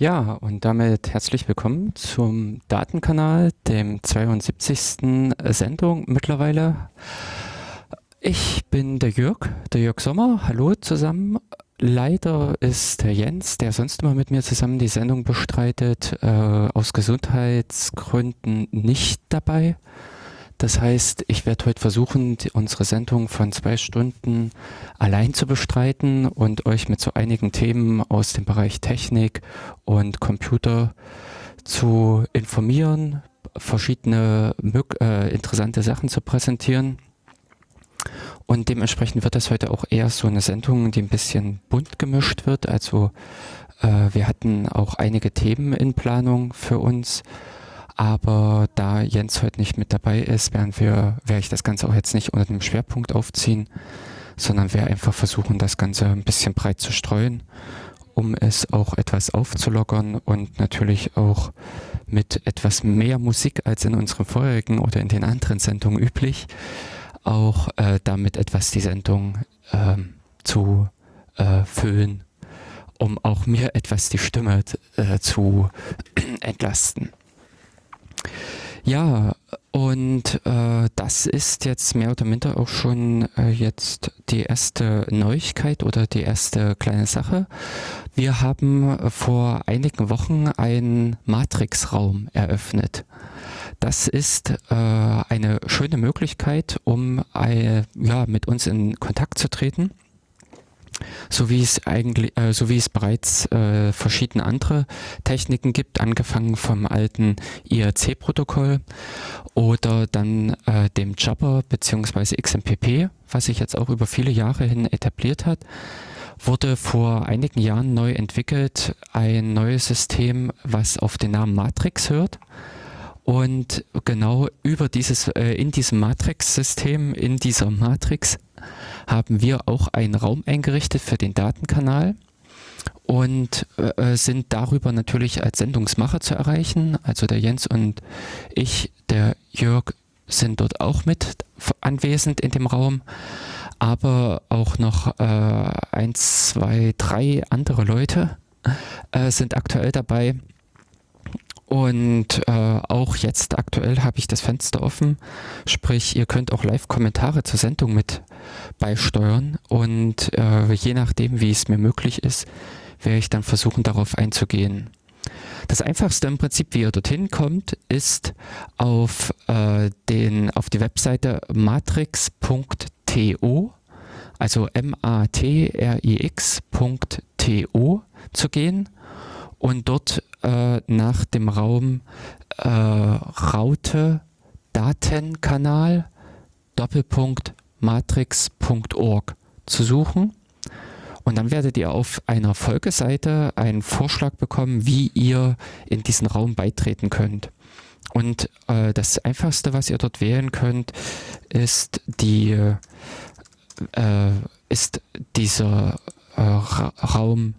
Ja, und damit herzlich willkommen zum Datenkanal, dem 72. Sendung mittlerweile. Ich bin der Jörg, der Jörg Sommer. Hallo zusammen. Leider ist der Jens, der sonst immer mit mir zusammen die Sendung bestreitet, äh, aus Gesundheitsgründen nicht dabei. Das heißt, ich werde heute versuchen, die, unsere Sendung von zwei Stunden allein zu bestreiten und euch mit so einigen Themen aus dem Bereich Technik und Computer zu informieren, verschiedene äh, interessante Sachen zu präsentieren. Und dementsprechend wird das heute auch eher so eine Sendung, die ein bisschen bunt gemischt wird. Also äh, wir hatten auch einige Themen in Planung für uns aber da Jens heute nicht mit dabei ist, werden wir, werde ich das Ganze auch jetzt nicht unter dem Schwerpunkt aufziehen, sondern werde einfach versuchen, das Ganze ein bisschen breit zu streuen, um es auch etwas aufzulockern und natürlich auch mit etwas mehr Musik als in unseren vorherigen oder in den anderen Sendungen üblich, auch äh, damit etwas die Sendung äh, zu äh, füllen, um auch mir etwas die Stimme äh, zu entlasten. Ja, und äh, das ist jetzt mehr oder minder auch schon äh, jetzt die erste Neuigkeit oder die erste kleine Sache. Wir haben vor einigen Wochen einen Matrix-Raum eröffnet. Das ist äh, eine schöne Möglichkeit, um äh, ja, mit uns in Kontakt zu treten so wie es eigentlich, äh, so wie es bereits äh, verschiedene andere Techniken gibt, angefangen vom alten IRC-Protokoll oder dann äh, dem Jabber bzw. XMPP, was sich jetzt auch über viele Jahre hin etabliert hat wurde vor einigen Jahren neu entwickelt, ein neues System, was auf den Namen Matrix hört. Und genau über dieses, äh, in diesem Matrix-System, in dieser Matrix haben wir auch einen Raum eingerichtet für den Datenkanal und äh, sind darüber natürlich als Sendungsmacher zu erreichen. Also der Jens und ich, der Jörg, sind dort auch mit anwesend in dem Raum, aber auch noch äh, eins, zwei, drei andere Leute äh, sind aktuell dabei und äh, auch jetzt aktuell habe ich das Fenster offen, sprich ihr könnt auch Live-Kommentare zur Sendung mit beisteuern und äh, je nachdem, wie es mir möglich ist, werde ich dann versuchen, darauf einzugehen. Das einfachste im Prinzip, wie ihr dorthin kommt, ist auf, äh, den, auf die Webseite matrix.to, also m-a-t-r-i-x.to zu gehen und dort äh, nach dem Raum äh, Raute Datenkanal Doppelpunkt matrix.org zu suchen. Und dann werdet ihr auf einer Folgeseite einen Vorschlag bekommen, wie ihr in diesen Raum beitreten könnt. Und äh, das Einfachste, was ihr dort wählen könnt, ist die äh, ist dieser äh, Raum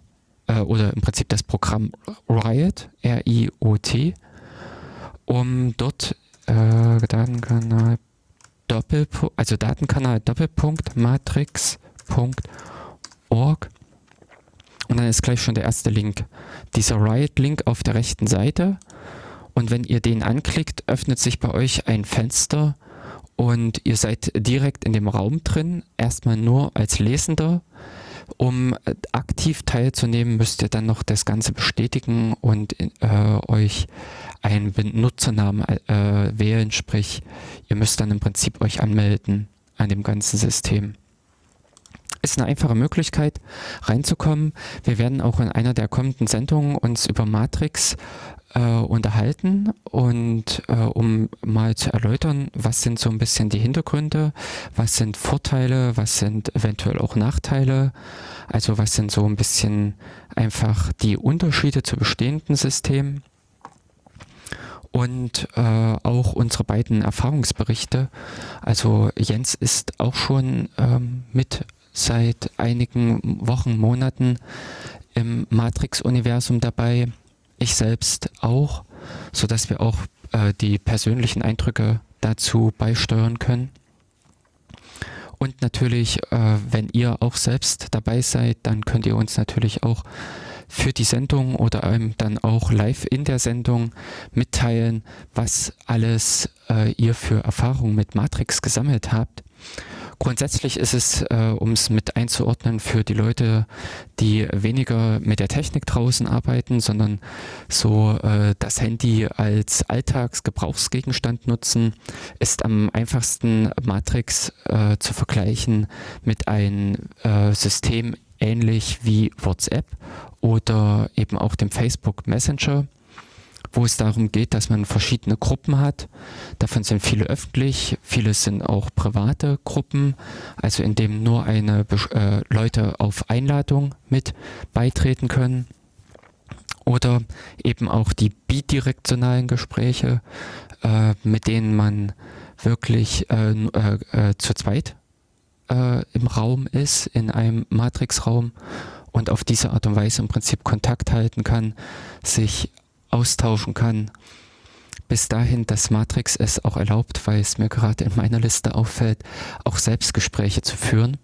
äh, oder im Prinzip das Programm Riot, R-I-O-T, um dort äh, Datenkanal Doppelpunkt, also Datenkanal Doppelpunkt matrix.org und dann ist gleich schon der erste Link. Dieser Riot-Link auf der rechten Seite. Und wenn ihr den anklickt, öffnet sich bei euch ein Fenster und ihr seid direkt in dem Raum drin, erstmal nur als Lesender um äh, aktiv teilzunehmen, müsst ihr dann noch das Ganze bestätigen und äh, euch einen Benutzernamen äh, wählen, sprich, ihr müsst dann im Prinzip euch anmelden an dem ganzen System. Ist eine einfache Möglichkeit reinzukommen. Wir werden auch in einer der kommenden Sendungen uns über Matrix äh, unterhalten und äh, um mal zu erläutern, was sind so ein bisschen die Hintergründe, was sind Vorteile, was sind eventuell auch Nachteile, also was sind so ein bisschen einfach die Unterschiede zu bestehenden Systemen und äh, auch unsere beiden Erfahrungsberichte. Also Jens ist auch schon ähm, mit seit einigen Wochen, Monaten im Matrix-Universum dabei ich selbst auch, sodass wir auch äh, die persönlichen Eindrücke dazu beisteuern können. Und natürlich, äh, wenn ihr auch selbst dabei seid, dann könnt ihr uns natürlich auch für die Sendung oder einem dann auch live in der Sendung mitteilen, was alles äh, ihr für Erfahrungen mit Matrix gesammelt habt. Grundsätzlich ist es, äh, um es mit einzuordnen, für die Leute, die weniger mit der Technik draußen arbeiten, sondern so äh, das Handy als Alltagsgebrauchsgegenstand nutzen, ist am einfachsten Matrix äh, zu vergleichen mit einem äh, System ähnlich wie WhatsApp oder eben auch dem Facebook Messenger wo es darum geht, dass man verschiedene Gruppen hat. Davon sind viele öffentlich, viele sind auch private Gruppen, also in dem nur eine äh, Leute auf Einladung mit beitreten können. Oder eben auch die bidirektionalen Gespräche, äh, mit denen man wirklich äh, äh, äh zu zweit äh, im Raum ist, in einem Matrixraum und auf diese Art und Weise im Prinzip Kontakt halten kann, sich austauschen kann. Bis dahin, dass Matrix es auch erlaubt, weil es mir gerade in meiner Liste auffällt, auch Selbstgespräche zu führen.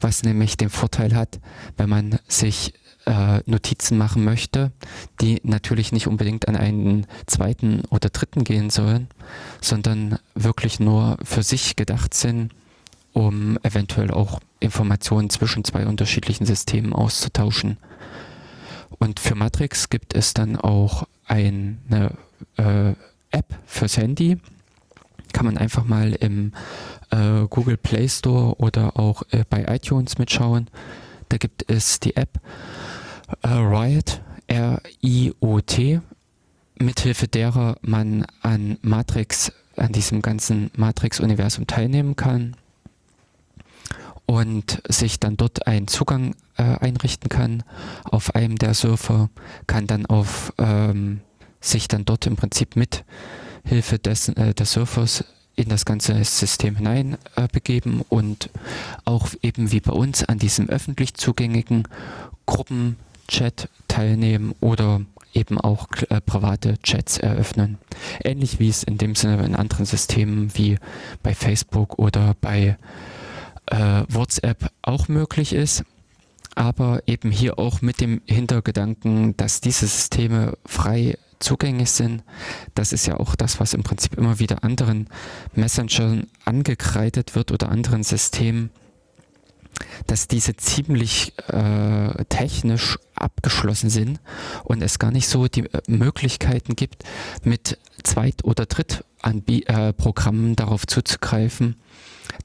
Was nämlich den Vorteil hat, wenn man sich äh, Notizen machen möchte, die natürlich nicht unbedingt an einen zweiten oder dritten gehen sollen, sondern wirklich nur für sich gedacht sind, um eventuell auch Informationen zwischen zwei unterschiedlichen Systemen auszutauschen. Und für Matrix gibt es dann auch eine äh, App fürs Handy. Kann man einfach mal im äh, Google Play Store oder auch äh, bei iTunes mitschauen. Da gibt es die App äh, Riot, R-I-O-T, mithilfe derer man an Matrix, an diesem ganzen Matrix-Universum teilnehmen kann und sich dann dort einen Zugang äh, einrichten kann auf einem der Surfer, kann dann auf ähm, sich dann dort im Prinzip mit Hilfe des, äh, des Surfers in das ganze System hinein äh, begeben und auch eben wie bei uns an diesem öffentlich zugänglichen Gruppenchat teilnehmen oder eben auch äh, private Chats eröffnen. Ähnlich wie es in dem Sinne in anderen Systemen wie bei Facebook oder bei äh, WhatsApp auch möglich ist, aber eben hier auch mit dem Hintergedanken, dass diese Systeme frei zugänglich sind. Das ist ja auch das, was im Prinzip immer wieder anderen Messengern angekreidet wird oder anderen Systemen, dass diese ziemlich äh, technisch abgeschlossen sind und es gar nicht so die äh, Möglichkeiten gibt, mit Zweit- oder Drittprogrammen äh, darauf zuzugreifen,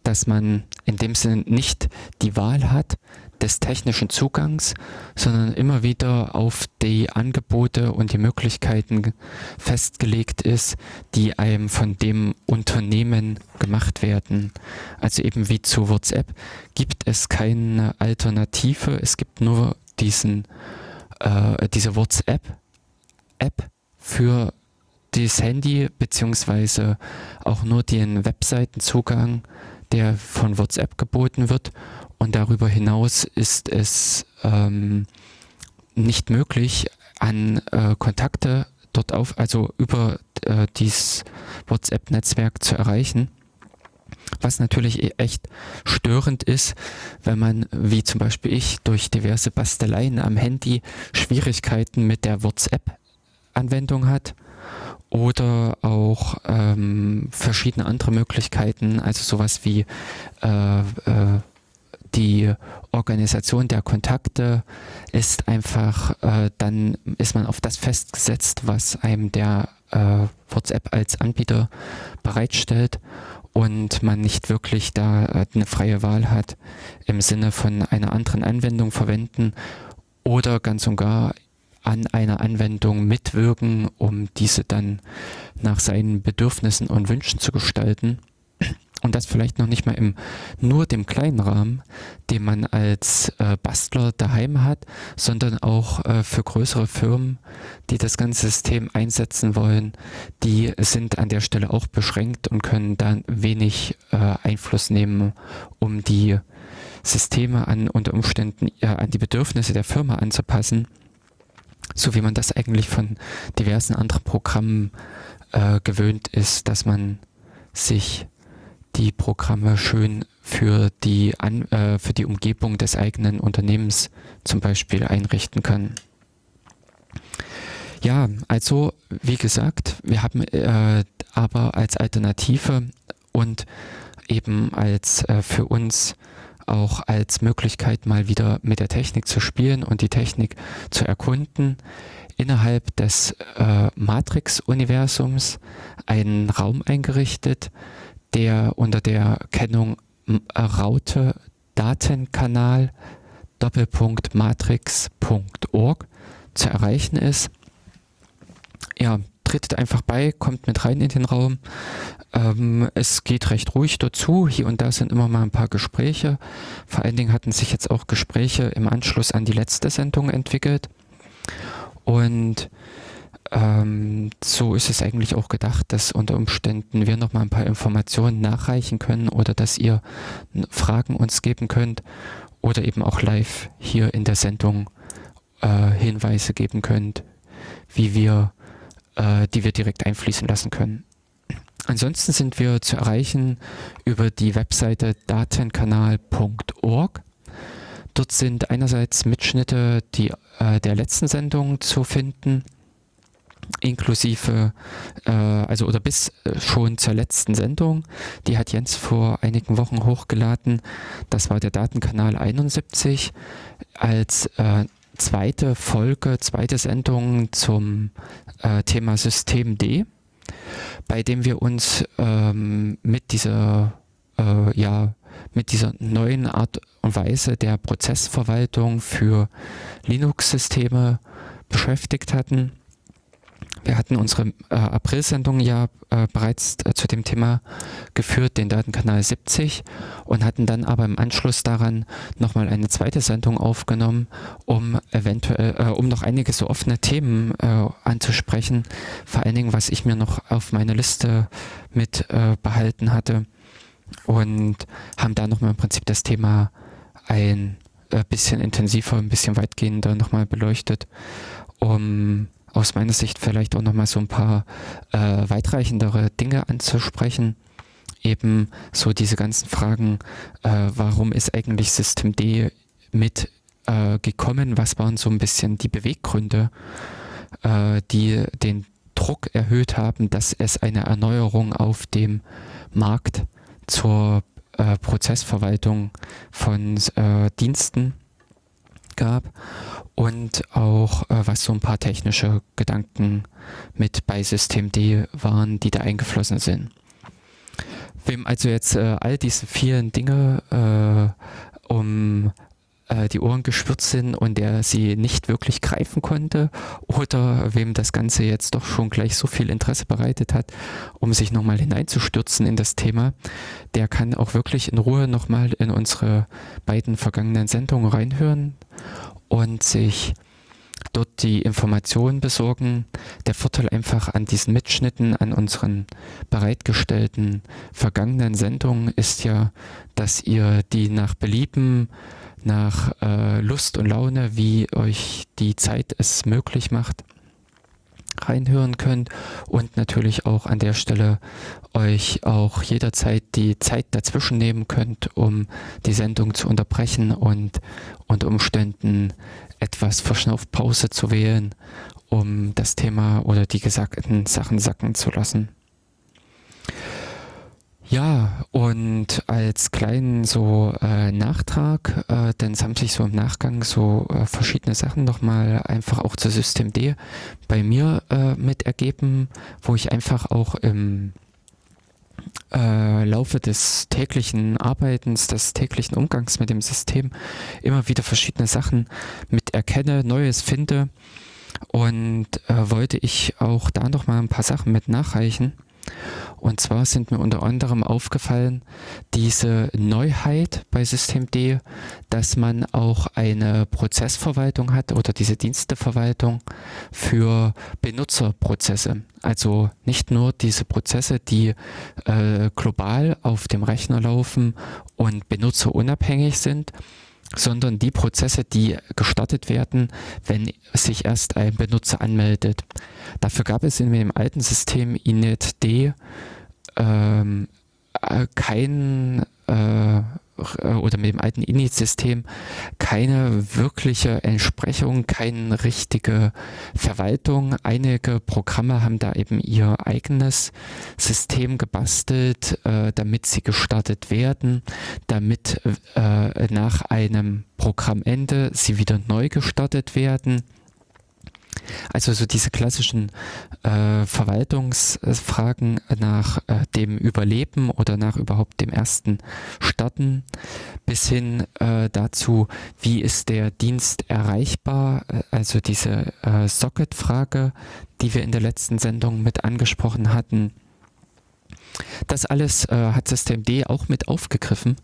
dass man in dem Sinne nicht die Wahl hat des technischen Zugangs, sondern immer wieder auf die Angebote und die Möglichkeiten festgelegt ist, die einem von dem Unternehmen gemacht werden. Also eben wie zu WhatsApp gibt es keine Alternative, es gibt nur diesen, äh, diese WhatsApp-App für das Handy beziehungsweise auch nur den Webseitenzugang der von WhatsApp geboten wird. Und darüber hinaus ist es ähm, nicht möglich, an äh, Kontakte dort auf, also über äh, dieses WhatsApp-Netzwerk zu erreichen. Was natürlich e-, echt störend ist, wenn man, wie zum Beispiel ich, durch diverse Basteleien am Handy Schwierigkeiten mit der WhatsApp-Anwendung hat oder auch ähm, verschiedene andere Möglichkeiten, also sowas wie äh, äh, die Organisation der Kontakte ist einfach, äh, dann ist man auf das festgesetzt, was einem der äh, WhatsApp als Anbieter bereitstellt und man nicht wirklich da äh, eine freie Wahl hat im Sinne von einer anderen Anwendung verwenden oder ganz und gar an einer Anwendung mitwirken, um diese dann nach seinen Bedürfnissen und Wünschen zu gestalten. Und das vielleicht noch nicht mal im nur dem kleinen Rahmen, den man als äh, Bastler daheim hat, sondern auch äh, für größere Firmen, die das ganze System einsetzen wollen, die sind an der Stelle auch beschränkt und können dann wenig äh, Einfluss nehmen, um die Systeme an unter Umständen an die Bedürfnisse der Firma anzupassen so wie man das eigentlich von diversen anderen Programmen äh, gewöhnt ist, dass man sich die Programme schön für die, An äh, für die Umgebung des eigenen Unternehmens zum Beispiel einrichten kann. Ja, also wie gesagt, wir haben äh, aber als Alternative und eben als äh, für uns auch als Möglichkeit mal wieder mit der Technik zu spielen und die Technik zu erkunden, innerhalb des äh, Matrix-Universums einen Raum eingerichtet, der unter der Kennung Raute Datenkanal Doppelpunkt matrix.org zu erreichen ist. Ja, tretet einfach bei, kommt mit rein in den Raum. Ähm, es geht recht ruhig dazu. Hier und da sind immer mal ein paar Gespräche. Vor allen Dingen hatten sich jetzt auch Gespräche im Anschluss an die letzte Sendung entwickelt. Und ähm, so ist es eigentlich auch gedacht, dass unter Umständen wir noch mal ein paar Informationen nachreichen können oder dass ihr Fragen uns geben könnt oder eben auch live hier in der Sendung äh, Hinweise geben könnt, wie wir, äh, die wir direkt einfließen lassen können. Ansonsten sind wir zu erreichen über die Webseite datenkanal.org. Dort sind einerseits Mitschnitte die, äh, der letzten Sendung zu finden, inklusive, äh, also oder bis äh, schon zur letzten Sendung. Die hat Jens vor einigen Wochen hochgeladen. Das war der Datenkanal 71 als äh, zweite Folge, zweite Sendung zum äh, Thema System D, bei dem wir uns ähm, mit dieser äh, ja mit dieser neuen Art und Weise der Prozessverwaltung für Linux-Systeme beschäftigt hatten wir hatten unsere äh, April-Sendung ja äh, bereits äh, zu dem Thema geführt, den Datenkanal 70, und hatten dann aber im Anschluss daran nochmal eine zweite Sendung aufgenommen, um eventuell, äh, um noch einige so offene Themen äh, anzusprechen, vor allen Dingen, was ich mir noch auf meine Liste mit äh, behalten hatte und haben da nochmal im Prinzip das Thema ein bisschen intensiver, ein bisschen weitgehender nochmal beleuchtet, um aus meiner Sicht vielleicht auch nochmal so ein paar äh, weitreichendere Dinge anzusprechen. Eben so diese ganzen Fragen, äh, warum ist eigentlich System D mit äh, gekommen? Was waren so ein bisschen die Beweggründe, äh, die den Druck erhöht haben, dass es eine Erneuerung auf dem Markt zur äh, Prozessverwaltung von äh, Diensten gab und auch äh, was so ein paar technische Gedanken mit bei System D waren, die da eingeflossen sind. Wem also jetzt äh, all diese vielen Dinge äh, um äh, die Ohren geschwürzt sind und der sie nicht wirklich greifen konnte oder wem das Ganze jetzt doch schon gleich so viel Interesse bereitet hat, um sich nochmal hineinzustürzen in das Thema, der kann auch wirklich in Ruhe nochmal in unsere beiden vergangenen Sendungen reinhören und sich dort die Informationen besorgen. Der Vorteil einfach an diesen Mitschnitten, an unseren bereitgestellten vergangenen Sendungen ist ja, dass ihr die nach Belieben, nach äh, Lust und Laune, wie euch die Zeit es möglich macht, reinhören könnt und natürlich auch an der Stelle euch auch jederzeit die Zeit dazwischen nehmen könnt, um die Sendung zu unterbrechen und unter Umständen etwas Verschnaufpause zu wählen, um das Thema oder die gesagten Sachen sacken zu lassen. Ja, und als kleinen so äh, Nachtrag, äh, denn es haben sich so im Nachgang so äh, verschiedene Sachen nochmal einfach auch zu System D bei mir äh, mit ergeben, wo ich einfach auch im äh, Laufe des täglichen Arbeitens, des täglichen Umgangs mit dem System immer wieder verschiedene Sachen mit erkenne, Neues finde und äh, wollte ich auch da nochmal ein paar Sachen mit nachreichen. Und zwar sind mir unter anderem aufgefallen, diese Neuheit bei Systemd, dass man auch eine Prozessverwaltung hat oder diese Diensteverwaltung für Benutzerprozesse. Also nicht nur diese Prozesse, die äh, global auf dem Rechner laufen und benutzerunabhängig sind, sondern die Prozesse, die gestartet werden, wenn sich erst ein Benutzer anmeldet. Dafür gab es in dem alten System inetd ähm, äh, kein äh, äh, oder mit dem alten Init-System keine wirkliche Entsprechung, keine richtige Verwaltung. Einige Programme haben da eben ihr eigenes System gebastelt, äh, damit sie gestartet werden, damit äh, nach einem Programmende sie wieder neu gestartet werden. Also so diese klassischen äh, Verwaltungsfragen nach äh, dem Überleben oder nach überhaupt dem ersten Starten bis hin äh, dazu, wie ist der Dienst erreichbar, äh, also diese äh, Socket-Frage, die wir in der letzten Sendung mit angesprochen hatten. Das alles äh, hat System D auch mit aufgegriffen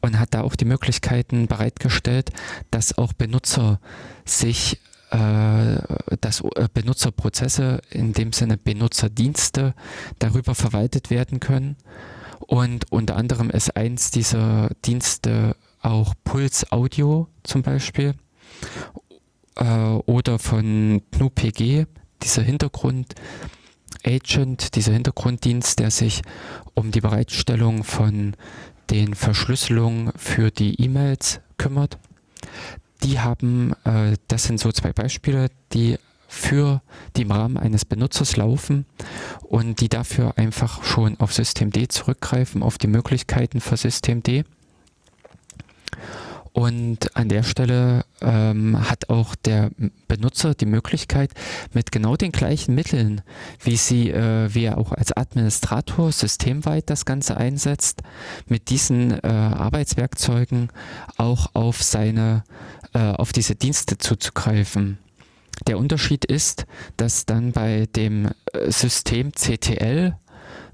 und hat da auch die Möglichkeiten bereitgestellt, dass auch Benutzer sich dass äh, Benutzerprozesse, in dem Sinne Benutzerdienste, darüber verwaltet werden können. Und unter anderem ist eins dieser Dienste auch Puls Audio zum Beispiel äh, oder von GNU-PG, dieser Hintergrund. Agent, dieser Hintergrunddienst, der sich um die Bereitstellung von den Verschlüsselungen für die E-Mails kümmert die haben, äh, das sind so zwei Beispiele, die für die im Rahmen eines Benutzers laufen und die dafür einfach schon auf Systemd zurückgreifen, auf die Möglichkeiten für Systemd. Und an der Stelle ähm, hat auch der Benutzer die Möglichkeit, mit genau den gleichen Mitteln, wie sie, äh, wie er auch als Administrator systemweit das Ganze einsetzt, mit diesen äh, Arbeitswerkzeugen auch auf seine äh, auf diese Dienste zuzugreifen. Der Unterschied ist, dass dann bei dem äh, System CTL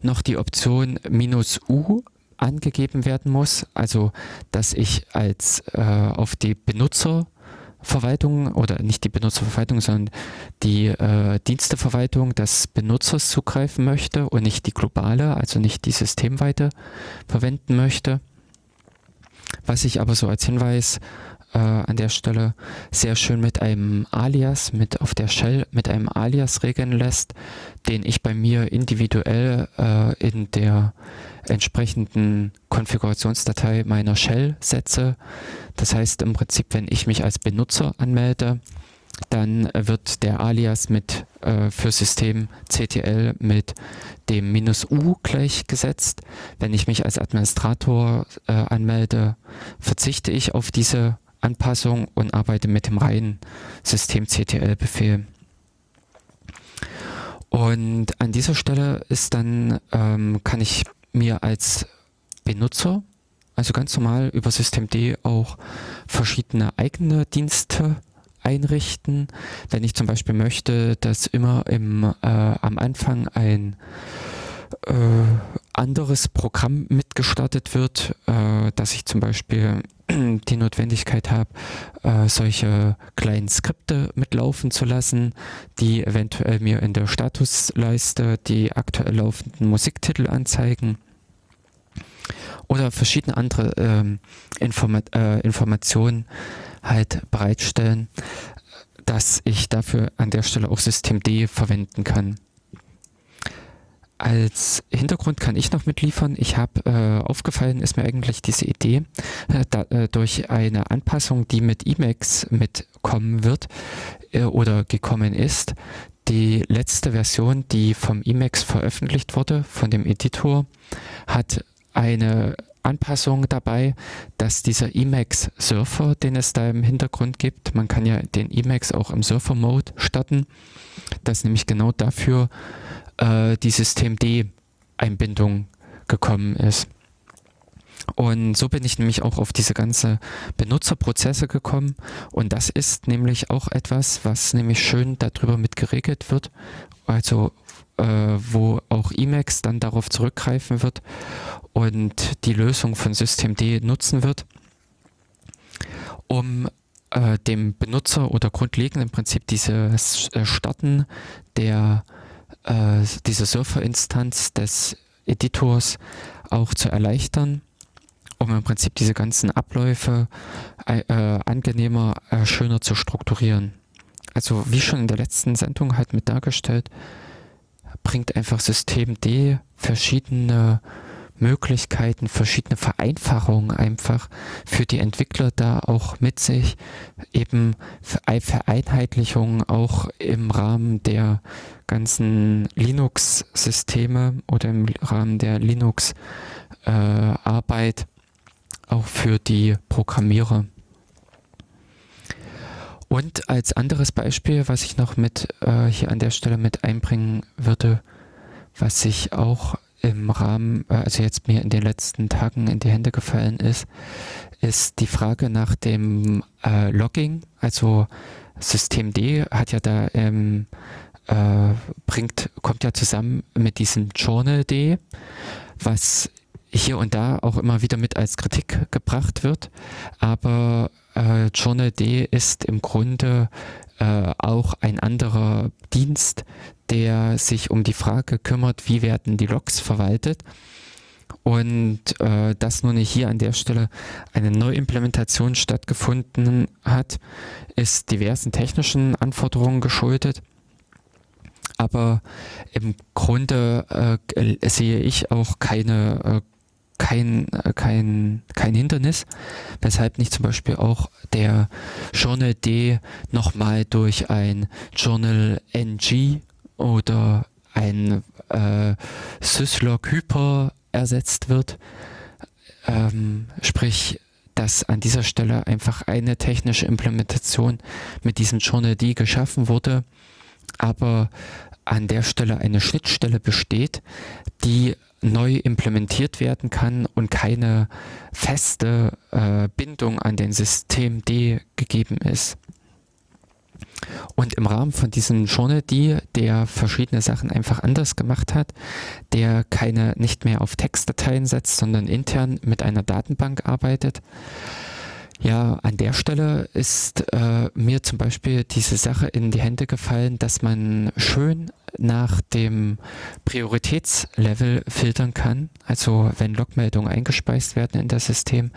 noch die Option "-u" angegeben werden muss, also dass ich als äh, auf die Benutzerverwaltung oder nicht die Benutzerverwaltung, sondern die äh, Diensteverwaltung des Benutzers zugreifen möchte und nicht die globale, also nicht die systemweite verwenden möchte. Was ich aber so als Hinweis äh, an der Stelle sehr schön mit einem Alias, mit auf der Shell mit einem Alias regeln lässt, den ich bei mir individuell äh, in der entsprechenden Konfigurationsdatei meiner Shell setze. Das heißt im Prinzip, wenn ich mich als Benutzer anmelde, dann wird der Alias mit äh, für System CTL mit dem minus "-u" gleichgesetzt. Wenn ich mich als Administrator äh, anmelde, verzichte ich auf diese Anpassung und arbeite mit dem reinen System-CTL-Befehl. Und an dieser Stelle ist dann, ähm, kann ich mir als Benutzer, also ganz normal über Systemd auch verschiedene eigene Dienste einrichten. Wenn ich zum Beispiel möchte, dass immer im, äh, am Anfang ein äh, anderes Programm mitgestartet wird, äh, dass ich zum Beispiel die Notwendigkeit habe, äh, solche kleinen Skripte mitlaufen zu lassen, die eventuell mir in der Statusleiste die aktuell laufenden Musiktitel anzeigen oder verschiedene andere ähm, Informa äh, Informationen halt bereitstellen, dass ich dafür an der Stelle auch Systemd verwenden kann. Als Hintergrund kann ich noch mitliefern. Ich habe äh, aufgefallen, ist mir eigentlich diese Idee äh, da, äh, durch eine Anpassung, die mit Emacs mitkommen wird äh, oder gekommen ist. Die letzte Version, die vom Emacs veröffentlicht wurde, von dem Editor, hat eine Anpassung dabei, dass dieser Emacs-Surfer, den es da im Hintergrund gibt, man kann ja den Emacs auch im Surfer-Mode starten, dass nämlich genau dafür äh, die Systemd-Einbindung gekommen ist. Und so bin ich nämlich auch auf diese ganze Benutzerprozesse gekommen. Und das ist nämlich auch etwas, was nämlich schön darüber mit geregelt wird. Also äh, wo auch Emacs dann darauf zurückgreifen wird und die Lösung von Systemd nutzen wird, um äh, dem Benutzer oder grundlegend im Prinzip dieses äh, Starten der äh, diese Surfer-Instanz des Editors auch zu erleichtern, um im Prinzip diese ganzen Abläufe äh, äh, angenehmer, äh, schöner zu strukturieren. Also wie schon in der letzten Sendung halt mit dargestellt, bringt einfach System D verschiedene Möglichkeiten, verschiedene Vereinfachungen einfach für die Entwickler da auch mit sich, eben Vereinheitlichungen auch im Rahmen der ganzen Linux-Systeme oder im Rahmen der Linux-Arbeit äh, auch für die Programmierer. Und als anderes Beispiel, was ich noch mit äh, hier an der Stelle mit einbringen würde, was ich auch im Rahmen, äh, also jetzt mir in den letzten Tagen in die Hände gefallen ist, ist die Frage nach dem äh, Logging. Also System D hat ja da ähm, äh, bringt, kommt ja zusammen mit diesem Journal D, was hier und da auch immer wieder mit als Kritik gebracht wird. Aber äh, Journal D ist im Grunde äh, auch ein anderer Dienst, der sich um die Frage kümmert, wie werden die Logs verwaltet. Und äh, dass nun hier an der Stelle eine Neuimplementation stattgefunden hat, ist diversen technischen Anforderungen geschuldet. Aber im Grunde äh, sehe ich auch keine äh, kein, äh, kein, kein Hindernis, weshalb nicht zum Beispiel auch der Journal D nochmal durch ein Journal NG oder ein äh, Syslog Hyper ersetzt wird. Ähm, sprich, dass an dieser Stelle einfach eine technische Implementation mit diesem Journal D geschaffen wurde, aber an der Stelle eine Schnittstelle besteht, die neu implementiert werden kann und keine feste äh, Bindung an den System D gegeben ist. Und im Rahmen von diesem Journal D, der verschiedene Sachen einfach anders gemacht hat, der keine nicht mehr auf Textdateien setzt, sondern intern mit einer Datenbank arbeitet, ja, an der Stelle ist äh, mir zum Beispiel diese Sache in die Hände gefallen, dass man schön nach dem Prioritätslevel filtern kann. Also wenn Logmeldungen eingespeist werden in das System,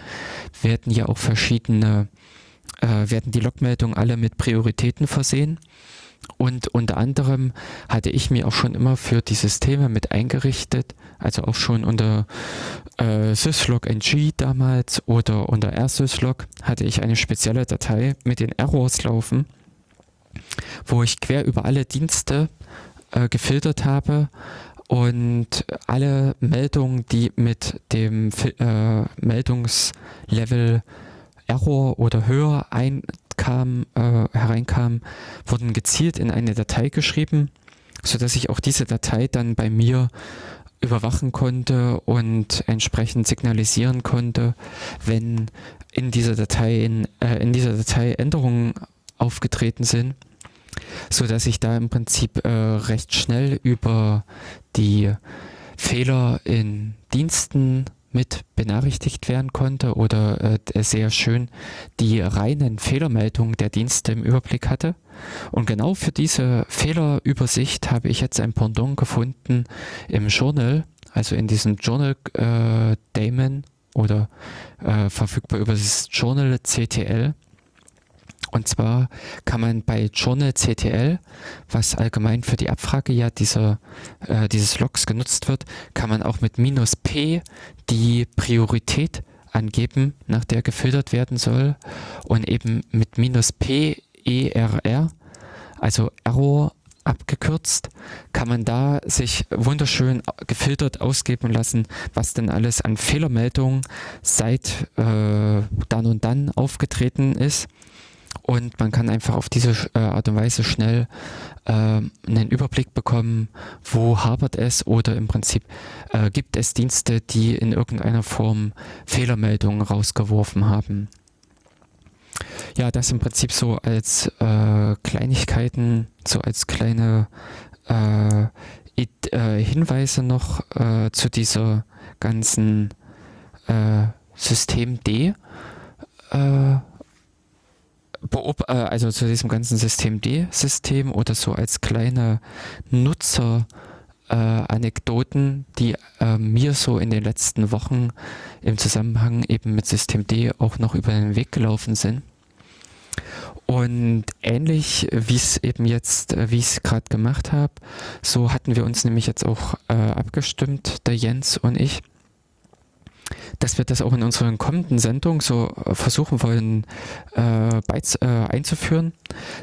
werden ja auch verschiedene, äh, werden die Logmeldungen alle mit Prioritäten versehen. Und unter anderem hatte ich mir auch schon immer für die Systeme mit eingerichtet, also auch schon unter äh, syslog ng damals oder unter rsyslog hatte ich eine spezielle Datei mit den Errors laufen, wo ich quer über alle Dienste äh, gefiltert habe und alle Meldungen, die mit dem äh, Meldungslevel Error oder höher einkam, äh, hereinkam, wurden gezielt in eine Datei geschrieben, sodass ich auch diese Datei dann bei mir überwachen konnte und entsprechend signalisieren konnte, wenn in dieser Datei, in, äh, in dieser Datei Änderungen aufgetreten sind, so dass ich da im Prinzip äh, recht schnell über die Fehler in Diensten mit benachrichtigt werden konnte oder äh, sehr schön die reinen Fehlermeldungen der Dienste im Überblick hatte. Und genau für diese Fehlerübersicht habe ich jetzt ein Pendant gefunden im Journal, also in diesem Journal äh, Daemon oder äh, verfügbar über das Journal CTL. Und zwar kann man bei Journal CTL, was allgemein für die Abfrage ja dieser, äh, dieses Logs genutzt wird, kann man auch mit minus P die Priorität angeben, nach der gefiltert werden soll. Und eben mit minus P ERR, also Error abgekürzt, kann man da sich wunderschön gefiltert ausgeben lassen, was denn alles an Fehlermeldungen seit äh, dann und dann aufgetreten ist und man kann einfach auf diese äh, Art und Weise schnell äh, einen Überblick bekommen, wo hapert es oder im Prinzip äh, gibt es Dienste, die in irgendeiner Form Fehlermeldungen rausgeworfen haben. Ja, das im Prinzip so als äh, Kleinigkeiten, so als kleine äh, Hinweise noch zu dieser ganzen System D. Beob äh, also zu diesem ganzen System D-System oder so als kleine Nutzer äh, die äh, mir so in den letzten Wochen im Zusammenhang eben mit System D auch noch über den Weg gelaufen sind. Und ähnlich wie es eben jetzt, äh, wie ich es gerade gemacht habe, so hatten wir uns nämlich jetzt auch äh, abgestimmt, der Jens und ich, dass wir das auch in unseren kommenden Sendungen so äh, versuchen wollen äh, beiz, äh, einzuführen,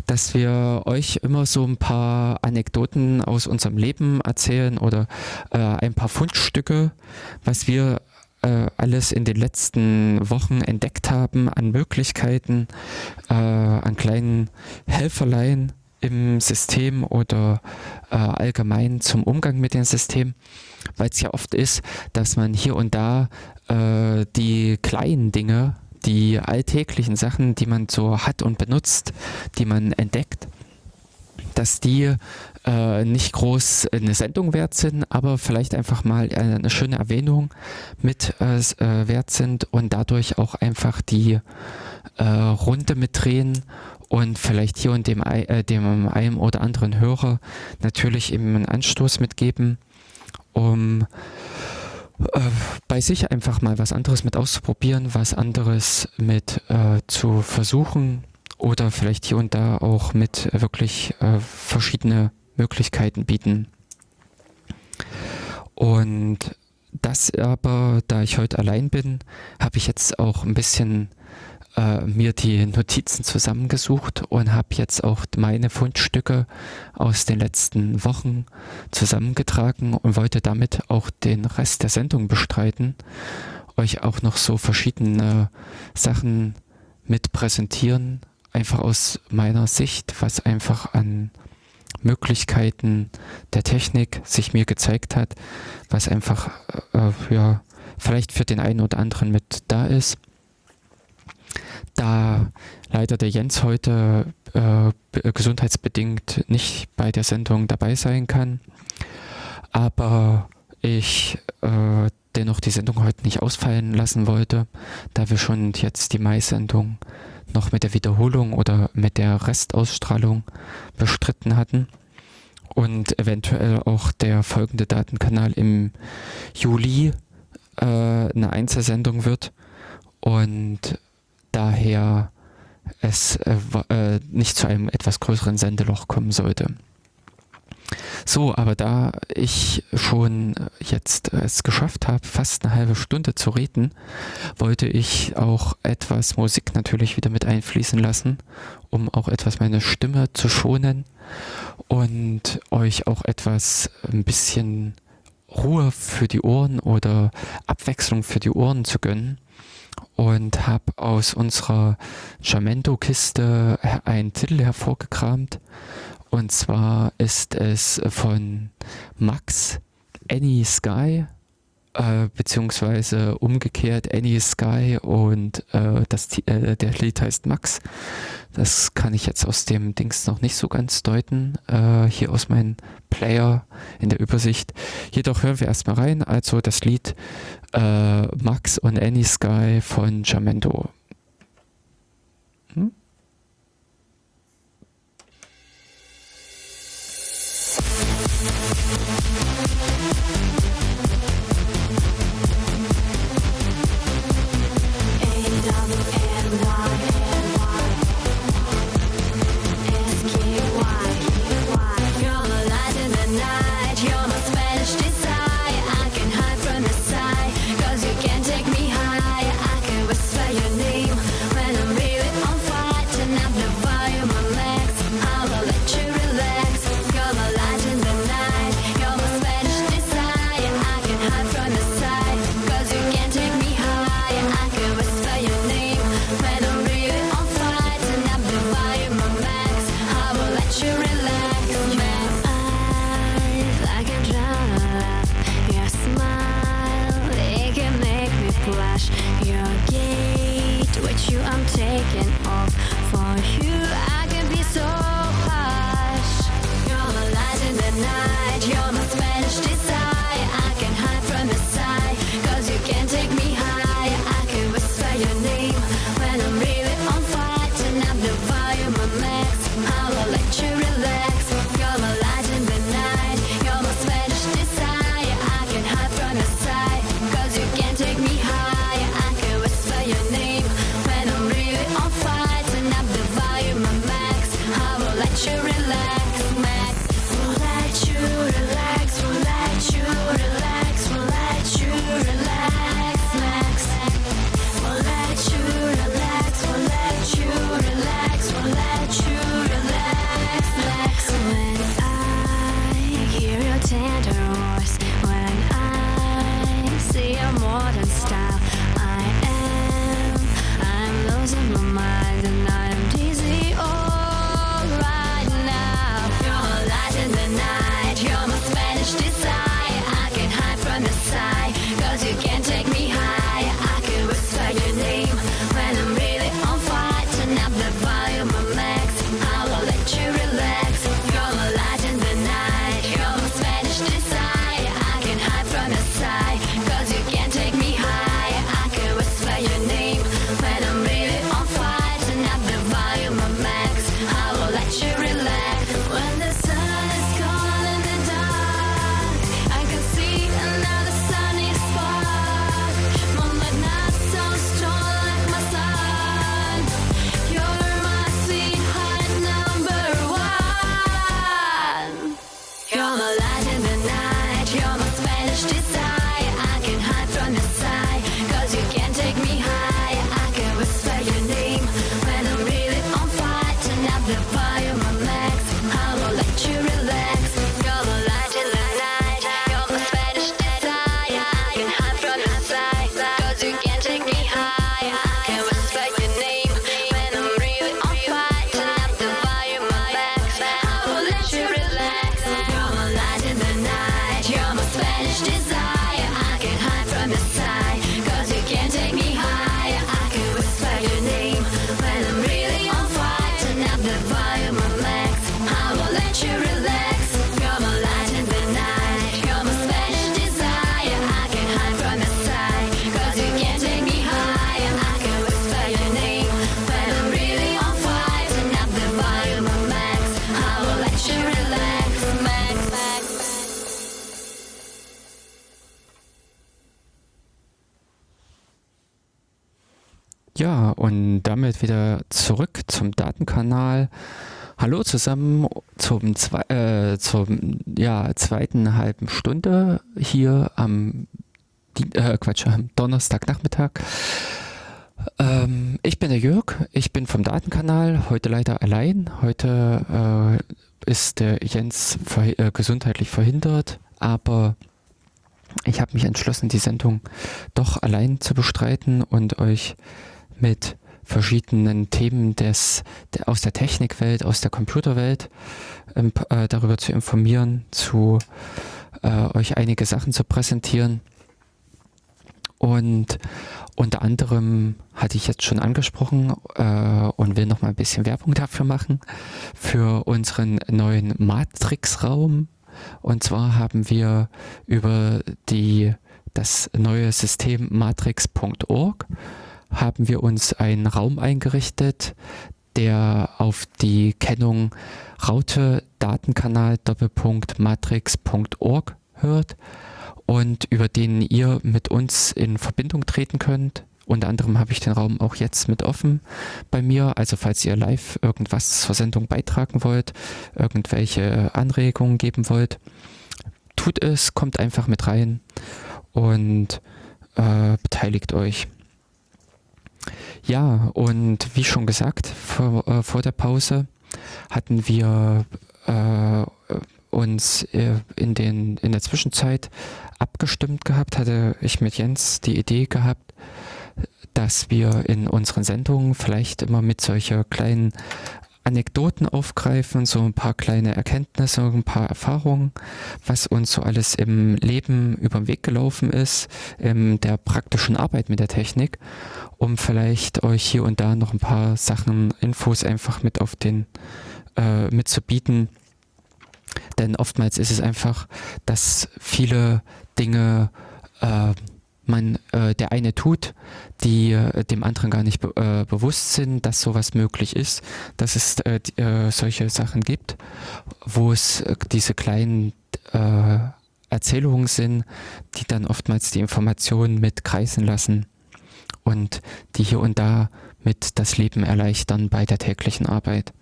dass wir euch immer so ein paar Anekdoten aus unserem Leben erzählen oder äh, ein paar Fundstücke, was wir äh, alles in den letzten Wochen entdeckt haben an Möglichkeiten, äh, an kleinen Helferlein im System oder allgemein zum Umgang mit dem System weil es ja oft ist, dass man hier und da äh, die kleinen Dinge, die alltäglichen Sachen, die man so hat und benutzt, die man entdeckt, dass die äh, nicht groß eine Sendung wert sind, aber vielleicht einfach mal eine schöne Erwähnung mit äh, äh wert sind und dadurch auch einfach die äh, Runde mitdrehen und vielleicht hier und dem, äh, dem einem oder anderen Hörer natürlich eben einen Anstoß mitgeben, um äh, bei sich einfach mal was anderes mit auszuprobieren, was anderes mit äh, zu versuchen oder vielleicht hier und da auch mit wirklich äh, verschiedene Möglichkeiten bieten. Und das aber, da ich heute allein bin, habe ich jetzt auch ein bisschen äh, mir die Notizen zusammengesucht und habe jetzt auch meine Fundstücke aus den letzten Wochen zusammengetragen und wollte damit auch den Rest der Sendung bestreiten, euch auch noch so verschiedene Sachen mit präsentieren, einfach aus meiner Sicht, was einfach an Möglichkeiten der Technik sich mir gezeigt hat, was einfach äh, ja vielleicht für den einen oder anderen mit da ist da leider der Jens heute äh, gesundheitsbedingt nicht bei der Sendung dabei sein kann, aber ich äh, dennoch die Sendung heute nicht ausfallen lassen wollte, da wir schon jetzt die Mai-Sendung noch mit der Wiederholung oder mit der Restausstrahlung bestritten hatten und eventuell auch der folgende Datenkanal im Juli äh, eine Einzelsendung wird. Und daher es äh, äh, nicht zu einem etwas größeren Sendeloch kommen sollte. So, aber da ich schon jetzt es geschafft habe, fast eine halbe Stunde zu reden, wollte ich auch etwas Musik natürlich wieder mit einfließen lassen, um auch etwas meine Stimme zu schonen und euch auch etwas ein bisschen Ruhe für die Ohren oder Abwechslung für die Ohren zu gönnen und habe aus unserer Jamendo-Kiste einen Titel hervorgekramt. Und zwar ist es von Max Any Sky, äh, beziehungsweise umgekehrt Any Sky und äh, das, äh, der Lied heißt Max. Das kann ich jetzt aus dem Dings noch nicht so ganz deuten, äh, hier aus meinem Player in der Übersicht. Jedoch hören wir erstmal rein, also das Lied äh, Max und Any Sky von Jamendo. Damit wieder zurück zum Datenkanal. Hallo zusammen zum, zwei, äh, zum ja, zweiten halben Stunde hier am äh, Quatsch, Donnerstagnachmittag. Ähm, ich bin der Jörg, ich bin vom Datenkanal, heute leider allein. Heute äh, ist der Jens ver äh, gesundheitlich verhindert, aber ich habe mich entschlossen, die Sendung doch allein zu bestreiten und euch mit verschiedenen Themen des, der, aus der Technikwelt, aus der Computerwelt ähm, äh, darüber zu informieren, zu äh, euch einige Sachen zu präsentieren. Und unter anderem hatte ich jetzt schon angesprochen äh, und will noch mal ein bisschen Werbung dafür machen, für unseren neuen Matrix-Raum. Und zwar haben wir über die, das neue System matrix.org haben wir uns einen Raum eingerichtet, der auf die Kennung Raute Datenkanal Doppelpunkt Matrix.org hört und über den ihr mit uns in Verbindung treten könnt. Unter anderem habe ich den Raum auch jetzt mit offen bei mir. Also falls ihr live irgendwas zur Sendung beitragen wollt, irgendwelche Anregungen geben wollt, tut es, kommt einfach mit rein und äh, beteiligt euch. Ja, und wie schon gesagt, vor, äh, vor der Pause hatten wir äh, uns äh, in, den, in der Zwischenzeit abgestimmt gehabt, hatte ich mit Jens die Idee gehabt, dass wir in unseren Sendungen vielleicht immer mit solcher kleinen Anekdoten aufgreifen, so ein paar kleine Erkenntnisse, ein paar Erfahrungen, was uns so alles im Leben über den Weg gelaufen ist, in der praktischen Arbeit mit der Technik, um vielleicht euch hier und da noch ein paar Sachen, Infos einfach mit auf den, äh, mitzubieten. Denn oftmals ist es einfach, dass viele Dinge äh, man äh, der eine tut, die äh, dem anderen gar nicht be äh, bewusst sind, dass sowas möglich ist, dass es äh, äh, solche Sachen gibt, wo es äh, diese kleinen Erzählungen sind, die dann oftmals die Informationen mit kreisen lassen und die hier und da mit das Leben erleichtern bei der täglichen Arbeit.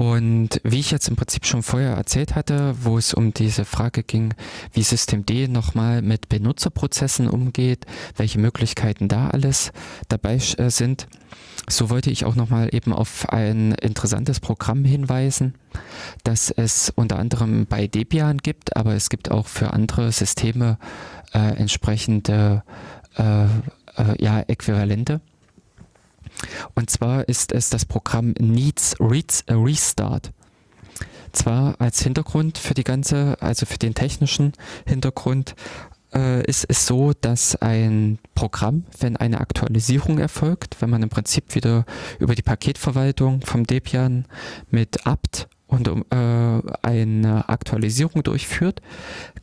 Und wie ich jetzt im Prinzip schon vorher erzählt hatte, wo es um diese Frage ging, wie Systemd nochmal mit Benutzerprozessen umgeht, welche Möglichkeiten da alles dabei äh, sind, so wollte ich auch nochmal eben auf ein interessantes Programm hinweisen, das es unter anderem bei Debian gibt, aber es gibt auch für andere Systeme äh, entsprechende äh, äh, ja, Äquivalente. Und zwar ist es das Programm Needs Restart. Zwar als Hintergrund für die ganze, also für den technischen Hintergrund, äh, ist es so, dass ein Programm, wenn eine Aktualisierung erfolgt, wenn man im Prinzip wieder über die Paketverwaltung vom Debian mit apt und äh, eine Aktualisierung durchführt,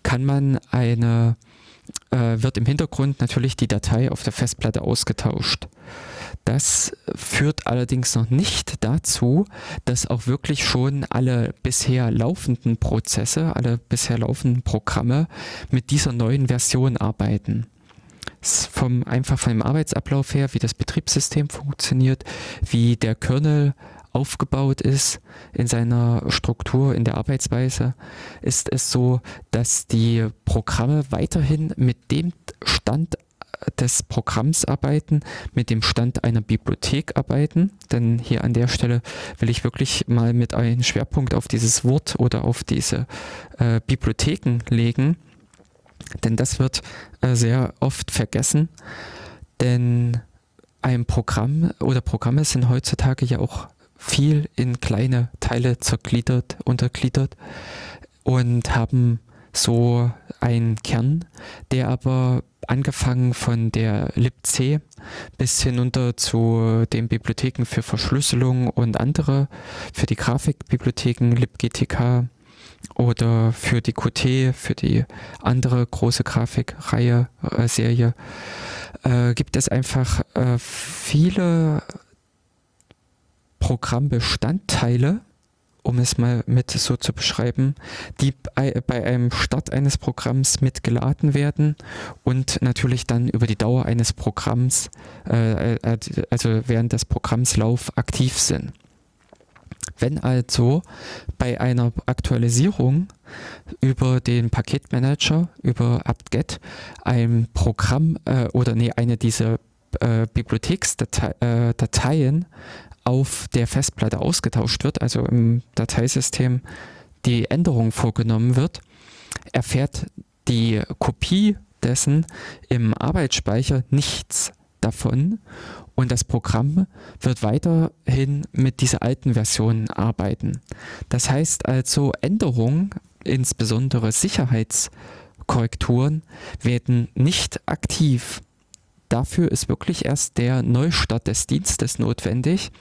kann man eine, äh, wird im Hintergrund natürlich die Datei auf der Festplatte ausgetauscht. Das führt allerdings noch nicht dazu, dass auch wirklich schon alle bisher laufenden Prozesse, alle bisher laufenden Programme mit dieser neuen Version arbeiten. Vom, einfach von dem Arbeitsablauf her, wie das Betriebssystem funktioniert, wie der Kernel aufgebaut ist in seiner Struktur, in der Arbeitsweise, ist es so, dass die Programme weiterhin mit dem Stand des Programms arbeiten, mit dem Stand einer Bibliothek arbeiten. Denn hier an der Stelle will ich wirklich mal mit einem Schwerpunkt auf dieses Wort oder auf diese äh, Bibliotheken legen. Denn das wird äh, sehr oft vergessen. Denn ein Programm oder Programme sind heutzutage ja auch viel in kleine Teile zergliedert, untergliedert und haben so einen Kern, der aber angefangen von der libc bis hinunter zu den Bibliotheken für Verschlüsselung und andere, für die Grafikbibliotheken libgtk oder für die Qt, für die andere große Grafikreihe, äh, Serie, äh, gibt es einfach äh, viele Programmbestandteile um es mal mit so zu beschreiben, die bei, einem Start eines Programms mitgeladen werden und natürlich dann über die Dauer eines Programms, äh, äh also während des Programmslauf aktiv sind. Wenn also bei einer Aktualisierung über den Paketmanager, über apt-get, ein Programm äh, oder nee, eine dieser äh, Bibliotheksdateien äh, auf der Festplatte ausgetauscht wird, also im Dateisystem die Änderung vorgenommen wird, erfährt die Kopie dessen im Arbeitsspeicher nichts davon und das Programm wird weiterhin mit dieser alten Version arbeiten. Das heißt also, Änderungen, insbesondere Sicherheitskorrekturen, werden nicht aktiv. Dafür ist wirklich erst der Neustart des Dienstes notwendig,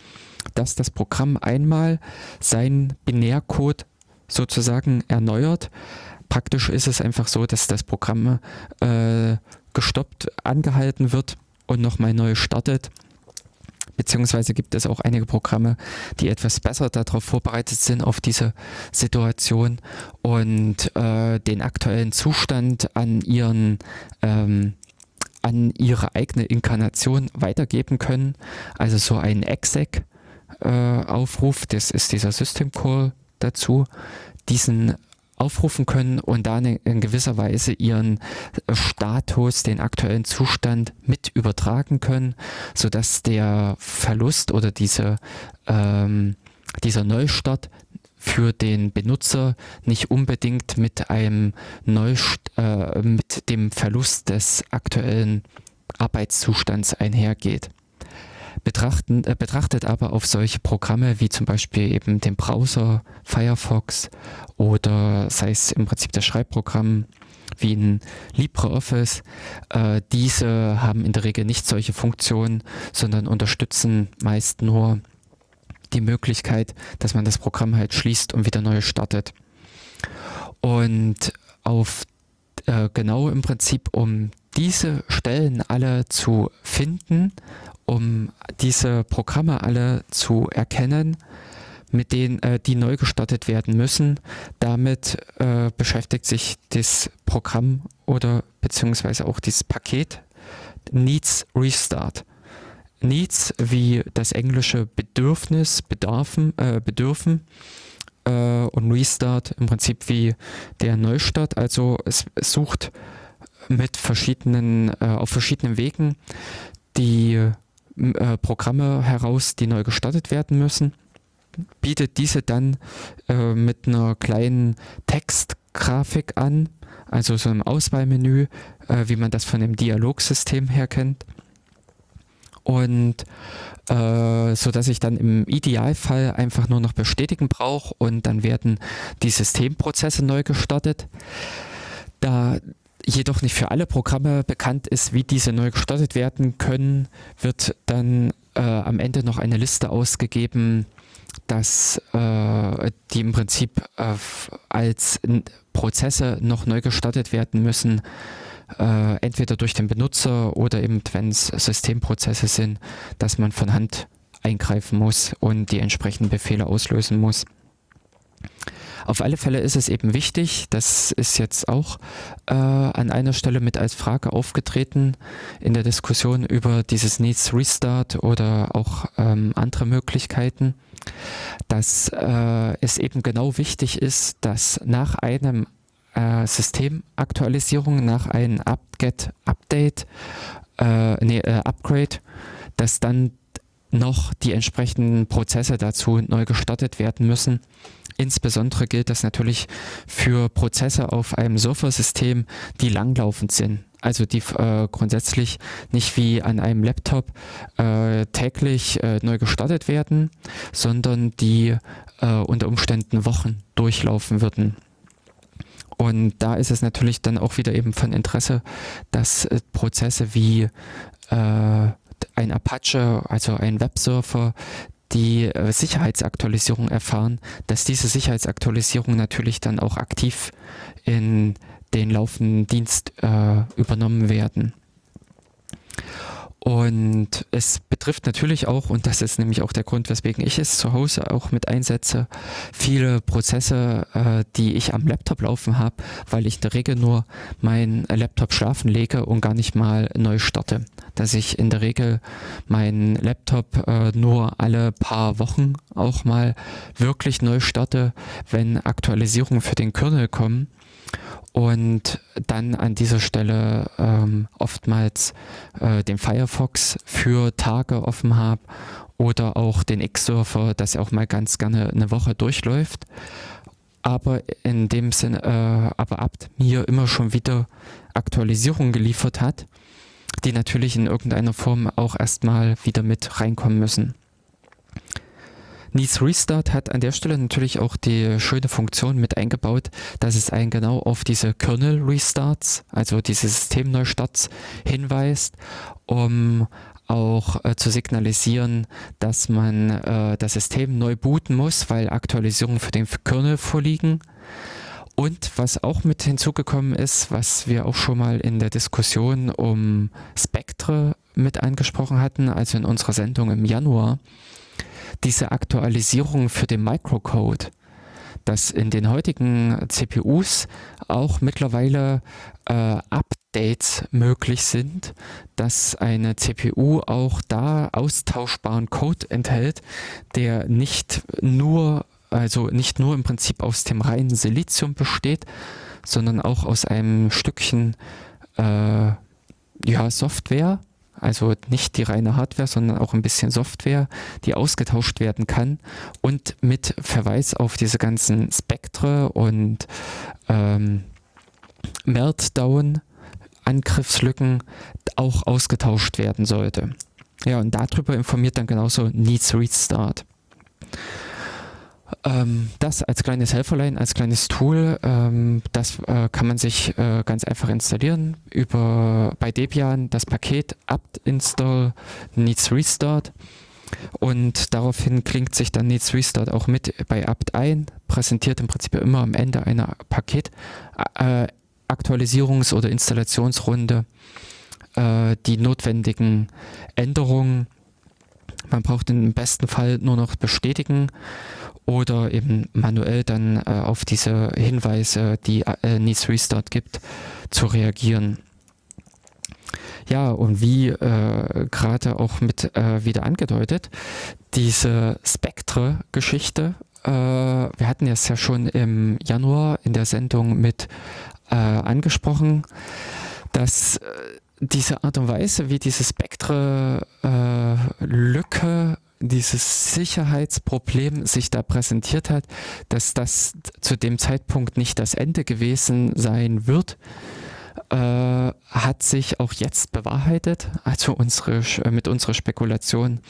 dass das Programm einmal seinen Binärcode sozusagen erneuert. Praktisch ist es einfach so, dass das Programm äh, gestoppt, angehalten wird und nochmal neu startet beziehungsweise gibt es auch einige Programme, die etwas besser darauf vorbereitet sind, auf diese Situation und äh, den aktuellen Zustand an ihren ähm, an ihre eigene Inkarnation weitergeben können. Also so ein exec-Aufruf, äh, das ist dieser System Call dazu, diesen aufrufen können und dann in gewisser Weise ihren Status, den aktuellen Zustand mit übertragen können, sodass der Verlust oder diese, ähm, dieser Neustart für den Benutzer nicht unbedingt mit einem Neust äh, mit dem Verlust des aktuellen Arbeitszustands einhergeht betrachten, äh, betrachtet aber auf solche Programme wie zum Beispiel eben den Browser Firefox oder sei es im Prinzip das Schreibprogramm wie in LibreOffice. Äh, diese haben in der Regel nicht solche Funktionen, sondern unterstützen meist nur die Möglichkeit, dass man das Programm halt schließt und wieder neu startet. Und auf äh, genau im Prinzip, um diese Stellen alle zu finden um diese Programme alle zu erkennen, mit denen äh, die neu gestartet werden müssen. Damit äh, beschäftigt sich das Programm oder beziehungsweise auch dieses Paket Needs Restart. Needs wie das englische Bedürfnis, Bedarfen, äh, Bedürfen äh, und Restart im Prinzip wie der Neustart. Also es, sucht mit verschiedenen, äh, auf verschiedenen Wegen die äh, Programme heraus, die neu gestartet werden müssen, bietet diese dann äh, mit einer kleinen Textgrafik an, also so einem Auswahlmenü, äh, wie man das von dem Dialogsystem her kennt. Und äh, so dass ich dann im Idealfall einfach nur noch bestätigen brauche und dann werden die Systemprozesse neu gestartet. Da jedoch nicht für alle Programme bekannt ist, wie diese neu gestartet werden können, wird dann äh, am Ende noch eine Liste ausgegeben, dass äh, die im Prinzip äh, als Prozesse noch neu gestartet werden müssen, äh, entweder durch den Benutzer oder eben, wenn es Systemprozesse sind, dass man von Hand eingreifen muss und die entsprechenden Befehle auslösen muss. Auf alle Fälle ist es eben wichtig, das ist jetzt auch äh, an einer Stelle mit als Frage aufgetreten in der Diskussion über dieses Needs Restart oder auch ähm, andere Möglichkeiten, dass äh, es eben genau wichtig ist, dass nach einem äh, Systemaktualisierung, nach einem apt-get Update, äh, nee, äh, Upgrade, dass dann noch die entsprechenden Prozesse dazu neu gestartet werden müssen Insbesondere gilt das natürlich für Prozesse auf einem Surfer-System, die langlaufend sind. Also die äh, grundsätzlich nicht wie an einem Laptop äh, täglich äh, neu gestartet werden, sondern die äh, unter Umständen Wochen durchlaufen würden. Und da ist es natürlich dann auch wieder eben von Interesse, dass äh, Prozesse wie äh, ein Apache, also ein Websurfer, die äh, Sicherheitsaktualisierung erfahren, dass diese Sicherheitsaktualisierung natürlich dann auch aktiv in den laufenden Dienst äh, übernommen werden. Und es betrifft natürlich auch, und das ist nämlich auch der Grund, weswegen ich es zu Hause auch mit einsetze, viele Prozesse, äh, die ich am Laptop laufen habe, weil ich in der Regel nur meinen Laptop schlafen lege und gar nicht mal neu starte. Dass ich in der Regel meinen Laptop äh, nur alle paar Wochen auch mal wirklich neu starte, wenn Aktualisierungen für den Kernel kommen und dann an dieser Stelle ähm, oftmals äh, den Firefox für Tage offen habe oder auch den X-Surfer, dass er auch mal ganz gerne eine Woche durchläuft. Aber in dem Sinne, äh, aber Abt mir immer schon wieder Aktualisierungen geliefert hat, die natürlich in irgendeiner Form auch erstmal wieder mit reinkommen müssen. Needs Restart hat an der Stelle natürlich auch die schöne Funktion mit eingebaut, dass es einen genau auf diese Kernel Restarts, also diese Systemneustarts hinweist, um auch äh, zu signalisieren, dass man äh, das System neu booten muss, weil Aktualisierungen für den Kernel vorliegen. Und was auch mit hinzugekommen ist, was wir auch schon mal in der Diskussion um Spectre mit angesprochen hatten, also in unserer Sendung im Januar, diese Aktualisierung für den Microcode, dass in den heutigen CPUs auch mittlerweile äh, Updates möglich sind, dass eine CPU auch da austauschbaren Code enthält, der nicht nur, also nicht nur im Prinzip aus dem reinen Silizium besteht, sondern auch aus einem Stückchen äh, ja, Software, also nicht die reine Hardware, sondern auch ein bisschen Software, die ausgetauscht werden kann und mit Verweis auf diese ganzen Spektre und ähm, Meltdown Angriffslücken auch ausgetauscht werden sollte. Ja, und darüber informiert dann genauso Needs Restart. Ähm, das als kleines Helferlein, als kleines Tool, ähm, das äh, kann man sich äh, ganz einfach installieren über bei Debian das Paket apt install needs restart und daraufhin klingt sich dann needs restart auch mit bei apt ein, präsentiert im Prinzip immer am Ende einer Paket äh, Aktualisierungs- oder Installationsrunde äh, die notwendigen Änderungen. Man braucht im besten Fall nur noch bestätigen oder eben manuell dann äh, auf diese Hinweise, die äh, Needs Restart gibt, zu reagieren. Ja, und wie äh, gerade auch mit äh, wieder angedeutet, diese Spectre-Geschichte, äh, wir hatten es ja schon im Januar in der Sendung mit äh, angesprochen, dass äh, diese Art und Weise, wie diese Spektre-Lücke dieses Sicherheitsproblem sich da präsentiert hat, dass das zu dem Zeitpunkt nicht das Ende gewesen sein wird, äh, hat sich auch jetzt bewahrheitet. Also unsere, mit unserer Spekulation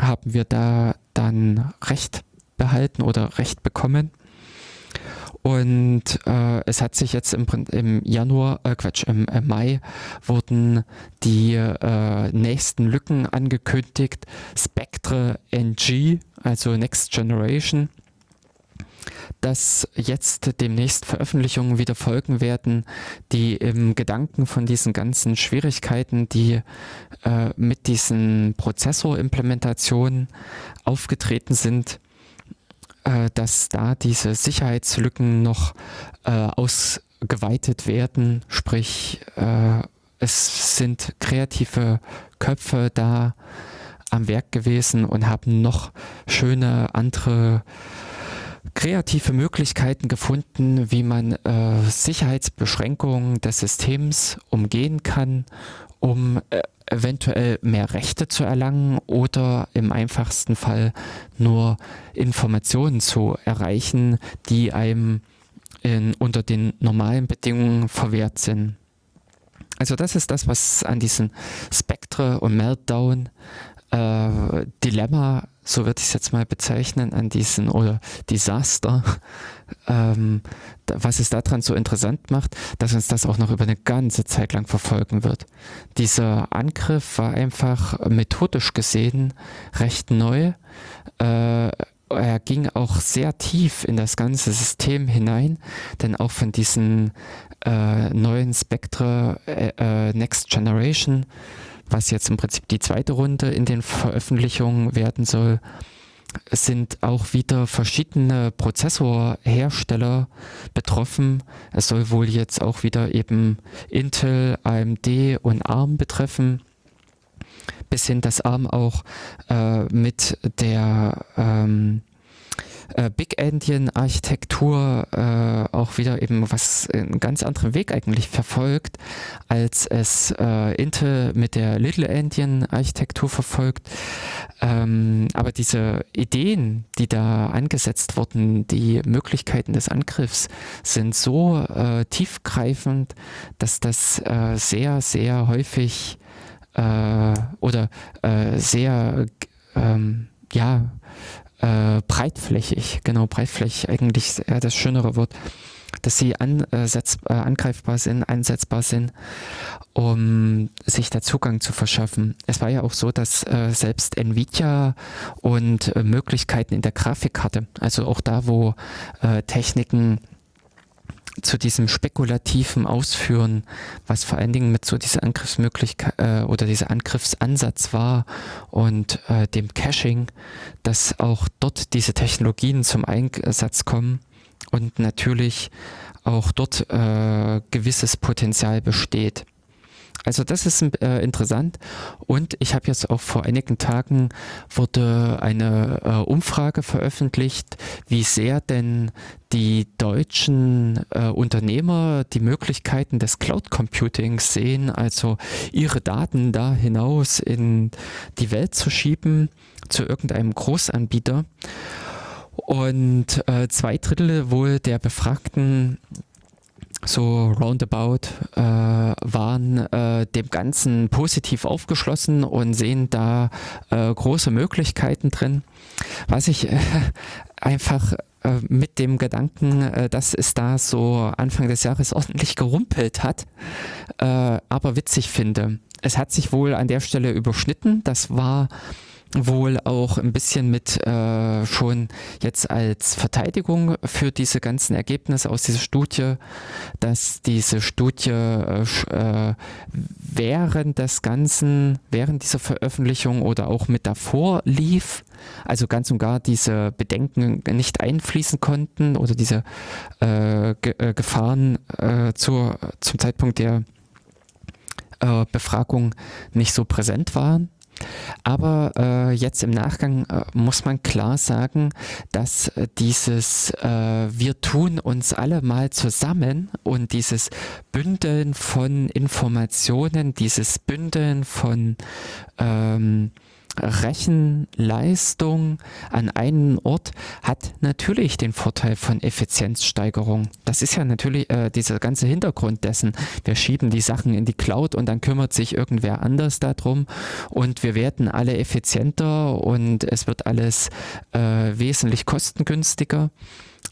haben wir da dann Recht behalten oder Recht bekommen. Und äh, es hat sich jetzt im, im Januar, äh, Quatsch, im, im, Mai wurden die äh, nächsten Lücken angekündigt. Spectre NG, also Next Generation, dass jetzt demnächst Veröffentlichungen wieder folgen werden, die im Gedanken von diesen ganzen Schwierigkeiten, die äh, mit diesen Prozessorimplementationen aufgetreten sind, äh, dass da diese Sicherheitslücken noch äh, ausgeweitet werden, sprich äh, es sind kreative Köpfe da am Werk gewesen und haben noch schöne andere kreative Möglichkeiten gefunden, wie man äh, Sicherheitsbeschränkungen des Systems umgehen kann, um äh, eventuell mehr Rechte zu erlangen oder im einfachsten Fall nur Informationen zu erreichen, die einem in, unter den normalen Bedingungen verwehrt sind. Also das ist das, was an diesen Spectre und Meltdown äh, Dilemma, so würde ich es jetzt mal bezeichnen, an diesen oder Desaster, ähm, was es daran so interessant macht, dass uns das auch noch über eine ganze Zeit lang verfolgen wird. Dieser Angriff war einfach methodisch gesehen recht neu. Äh, er ging auch sehr tief in das ganze System hinein, denn auch von diesen äh, neuen Spectre äh, äh Next Generation was jetzt im Prinzip die zweite Runde in den Veröffentlichungen werden soll, sind auch wieder verschiedene Prozessorhersteller betroffen. Es soll wohl jetzt auch wieder eben Intel, AMD und ARM betreffen. Bis hin, dass ARM auch äh, mit der ähm, äh, Big Endian Architektur äh, auch wieder eben was einen ganz anderen Weg eigentlich verfolgt, als es äh, Intel mit der Little Endian Architektur verfolgt. Ähm, aber diese Ideen, die da angesetzt wurden, die Möglichkeiten des Angriffs sind so äh, tiefgreifend, dass das äh, sehr, sehr häufig äh, oder sehr ähm, ja, äh, breitflächig, genau, breitflächig eigentlich eher das schönere Wort, dass sie ansetz, äh, angreifbar sind, einsetzbar sind, um sich da Zugang zu verschaffen. Es war ja auch so, dass äh, selbst Nvidia und äh, Möglichkeiten in der Grafikkarte, also auch da, wo äh, Techniken zu diesem spekulativen Ausführen, was vor allen Dingen mit so dieser Angriffsmöglichkeit äh, oder dieser Angriffsansatz war und äh, dem Caching, dass auch dort diese Technologien zum Einsatz kommen und natürlich auch dort äh, gewisses Potenzial besteht. Also das ist äh, interessant und ich habe jetzt auch vor einigen Tagen wurde eine äh, Umfrage veröffentlicht, wie sehr denn die deutschen äh, Unternehmer die Möglichkeiten des Cloud Computings sehen, also ihre Daten da hinaus in die Welt zu schieben zu irgendeinem Großanbieter. Und äh, zwei Drittel wohl der Befragten so roundabout äh, waren äh, dem Ganzen positiv aufgeschlossen und sehen da äh, große Möglichkeiten drin. Was ich äh, einfach äh, mit dem Gedanken, äh, dass es da so Anfang des Jahres ordentlich gerumpelt hat, aber witzig finde. Es hat sich wohl an der Stelle überschnitten. Das war wohl auch ein bisschen mit äh, schon jetzt als Verteidigung für diese ganzen Ergebnisse aus dieser Studie, dass diese Studie äh, äh, während des Ganzen, während dieser Veröffentlichung oder auch mit davor lief, also ganz und gar diese Bedenken nicht einfließen konnten oder diese äh, Ge äh, Gefahren äh, zur, zum Zeitpunkt der Befragung nicht so präsent waren. Aber äh, jetzt im Nachgang äh, muss man klar sagen, dass äh, dieses äh, Wir tun uns alle mal zusammen und dieses Bündeln von Informationen, dieses Bündeln von ähm, Rechenleistung an einen Ort hat natürlich den Vorteil von Effizienzsteigerung. Das ist ja natürlich äh, dieser ganze Hintergrund dessen. Wir schieben die Sachen in die Cloud und dann kümmert sich irgendwer anders darum und wir werden alle effizienter und es wird alles äh, wesentlich kostengünstiger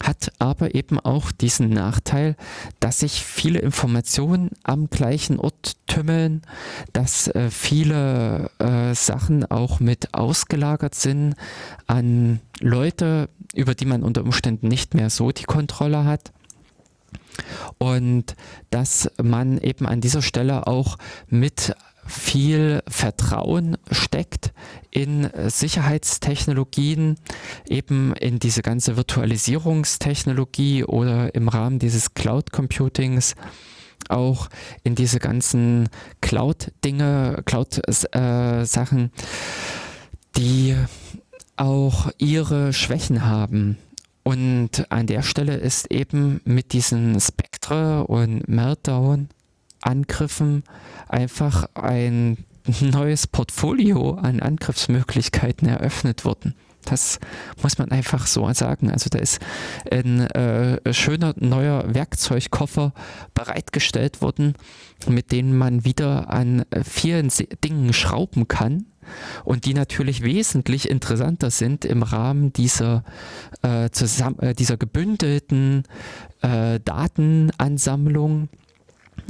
hat aber eben auch diesen Nachteil, dass sich viele Informationen am gleichen Ort tümmeln, dass äh, viele äh, Sachen auch mit ausgelagert sind an Leute, über die man unter Umständen nicht mehr so die Kontrolle hat. Und dass man eben an dieser Stelle auch mit viel Vertrauen steckt in Sicherheitstechnologien, eben in diese ganze Virtualisierungstechnologie oder im Rahmen dieses Cloud Computings auch in diese ganzen Cloud-Dinge, Cloud-Sachen, äh, die auch ihre Schwächen haben. Und an der Stelle ist eben mit diesen Spectre und Meltdown Angriffen einfach ein neues Portfolio an Angriffsmöglichkeiten eröffnet worden. Das muss man einfach so sagen. Also da ist ein äh, schöner neuer Werkzeugkoffer bereitgestellt worden, mit dem man wieder an vielen Dingen schrauben kann und die natürlich wesentlich interessanter sind im Rahmen dieser, äh, zusammen, äh, dieser gebündelten äh, Datenansammlung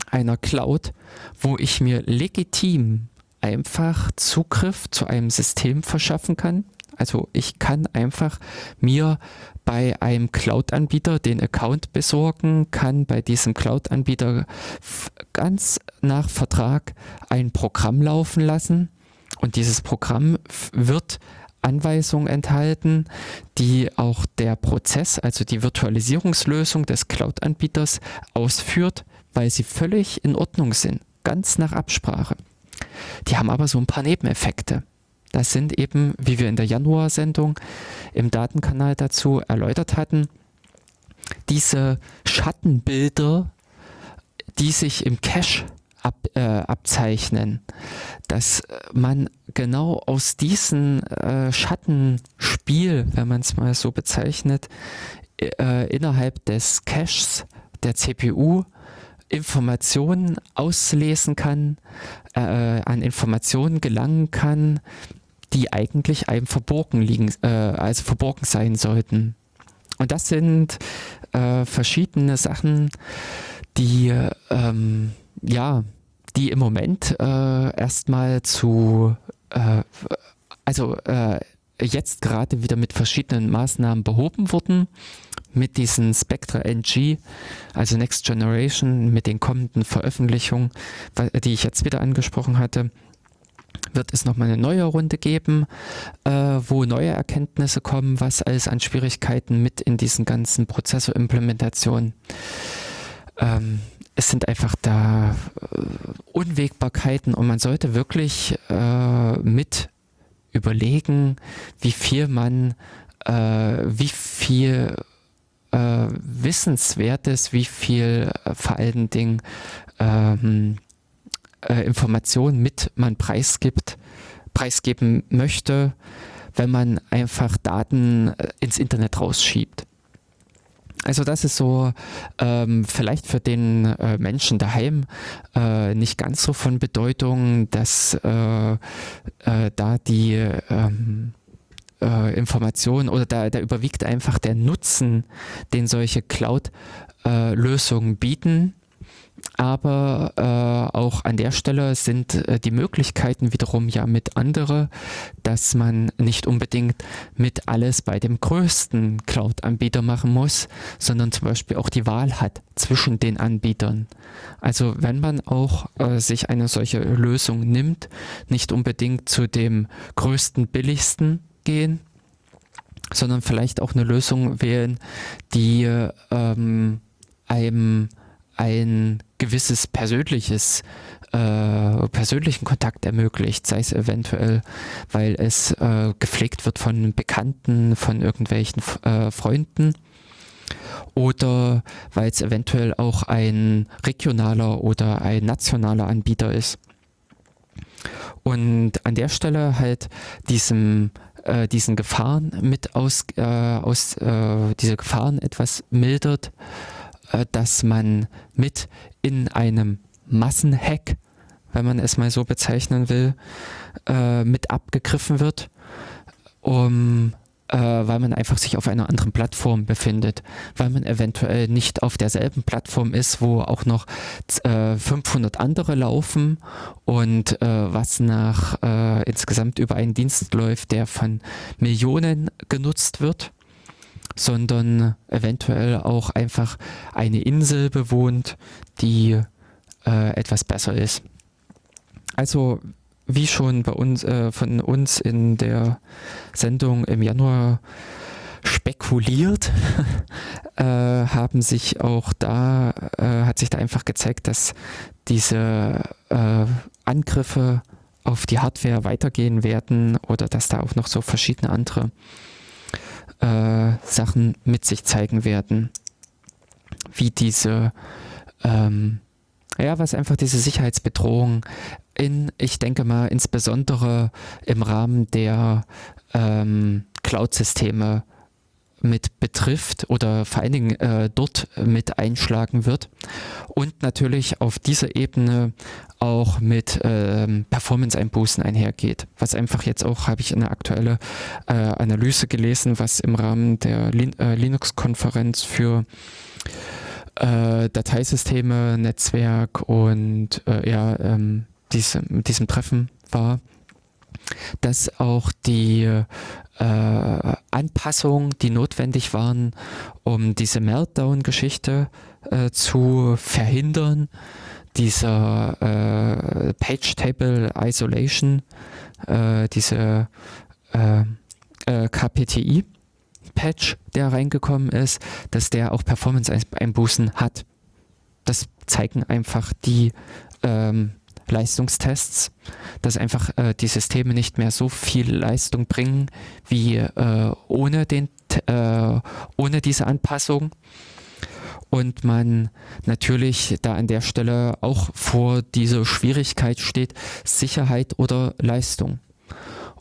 einer Cloud, wo ich mir legitim einfach Zugriff zu einem System verschaffen kann, Also ich kann einfach mir bei einem Cloud-Anbieter den Account besorgen, kann bei diesem Cloud-Anbieter ganz nach Vertrag ein Programm laufen lassen. Und dieses Programm wird Anweisungen enthalten, die auch der Prozess, also die Virtualisierungslösung des Cloud-Anbieters ausführt, weil sie völlig in Ordnung sind, ganz nach Absprache. Die haben aber so ein paar Nebeneffekte. Das sind eben, wie wir in der Januar-Sendung im Datenkanal dazu erläutert hatten, diese Schattenbilder, die sich im Cache ab, äh, abzeichnen, dass man genau aus diesem äh, Schattenspiel, wenn man es mal so bezeichnet, äh, innerhalb des Caches der CPU Informationen auslesen kann, äh, an Informationen gelangen kann, die eigentlich einem verborgen liegen, äh, also verborgen sein sollten. Und das sind äh, verschiedene Sachen, die ähm, ja, die im Moment äh, erstmal zu, äh, also äh, jetzt gerade wieder mit verschiedenen Maßnahmen behoben wurden. Mit diesen Spectra NG, also Next Generation, mit den kommenden Veröffentlichungen, die ich jetzt wieder angesprochen hatte, wird es nochmal eine neue Runde geben, äh, wo neue Erkenntnisse kommen, was alles an Schwierigkeiten mit in diesen ganzen Prozessorimplementationen ähm, es sind einfach da äh, Unwägbarkeiten und man sollte wirklich äh, mit überlegen, wie viel man, äh, wie viel äh, Wissenswertes, wie viel äh, vor allen Dingen ähm, äh, Informationen mit man preisgibt, preisgeben möchte, wenn man einfach Daten ins Internet rausschiebt. Also das ist so ähm, vielleicht für den äh, Menschen daheim äh, nicht ganz so von Bedeutung, dass äh, äh da die ähm, äh, Information oder da, da überwiegt einfach der Nutzen, den solche Cloud-Lösungen bieten aber äh, auch an der Stelle sind äh, die Möglichkeiten wiederum ja mit andere, dass man nicht unbedingt mit alles bei dem größten Cloud-Anbieter machen muss, sondern zum Beispiel auch die Wahl hat zwischen den Anbietern. Also wenn man auch äh, sich eine solche Lösung nimmt, nicht unbedingt zu dem größten, billigsten gehen, sondern vielleicht auch eine Lösung wählen, die ähm, einem ein gewisses persönliches, äh, persönlichen Kontakt ermöglicht, sei es eventuell, weil es äh, gepflegt wird von Bekannten, von irgendwelchen äh, Freunden oder weil es eventuell auch ein regionaler oder ein nationaler Anbieter ist. Und an der Stelle halt diesem äh, diesen Gefahren mit aus, äh, aus äh, diese Gefahren etwas mildert äh, dass man mit in einem Massenhack, wenn man es mal so bezeichnen will, äh, mit abgegriffen wird, um äh, weil man einfach sich auf einer anderen Plattform befindet, weil man eventuell nicht auf derselben Plattform ist, wo auch noch äh, 500 andere laufen und äh, was nach äh, insgesamt über einen Dienst läuft, der von Millionen genutzt wird sondern eventuell auch einfach eine Insel bewohnt, die äh, etwas besser ist. Also wie schon bei uns äh, von uns in der Sendung im Januar spekuliert, äh, haben sich auch da, äh, hat sich da einfach gezeigt, dass diese äh, Angriffe auf die Hardware weitergehen werden oder dass da auch noch so verschiedene andere äh, Sachen mit sich zeigen werden, wie diese, ähm, ja, was einfach diese Sicherheitsbedrohung in, ich denke mal, insbesondere im Rahmen der ähm, Cloud-Systeme mit betrifft oder vor allen Dingen äh, dort mit einschlagen wird und natürlich auf dieser Ebene auch mit ähm, Performance-Einbußen einhergeht. Was einfach jetzt auch, habe ich eine aktuelle äh, Analyse gelesen, was im Rahmen der Lin äh, Linux-Konferenz für äh, Dateisysteme, Netzwerk und äh, ja, ähm, diese, diesem Treffen war dass auch die äh, Anpassungen, die notwendig waren, um diese Meltdown-Geschichte äh, zu verhindern, dieser äh, Page Table Isolation, äh, diese äh, äh, KPTI. Patch, der reingekommen ist, dass der auch Performance-Einbußen hat. Das zeigen einfach die ähm, Leistungstests, dass einfach äh, die Systeme nicht mehr so viel Leistung bringen wie äh, ohne, den, äh, ohne diese Anpassung. Und man natürlich da an der Stelle auch vor dieser Schwierigkeit steht, Sicherheit oder Leistung.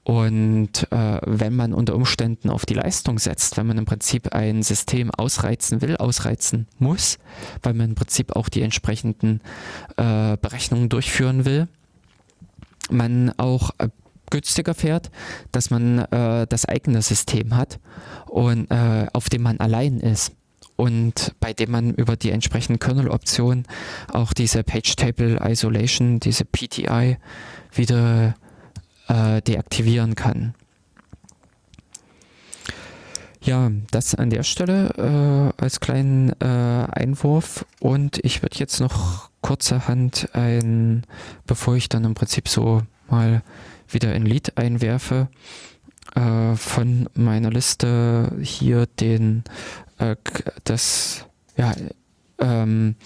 Und äh, wenn man unter Umständen auf die Leistung setzt, wenn man im Prinzip ein System ausreizen will, ausreizen muss, weil man im Prinzip auch die entsprechenden äh, Berechnungen durchführen will, man auch äh, günstiger fährt, dass man äh, das eigene System hat und äh, auf dem man allein ist und bei dem man über die entsprechenden Kernel-Optionen auch diese Page Table Isolation, diese PTI wieder äh, deaktivieren kann. Ja, das an der Stelle äh, als kleinen äh, Einwurf und ich würde jetzt noch kurzerhand ein, bevor ich dann im Prinzip so mal wieder ein Lied einwerfe, äh, von meiner Liste hier den äh, das ja ähm,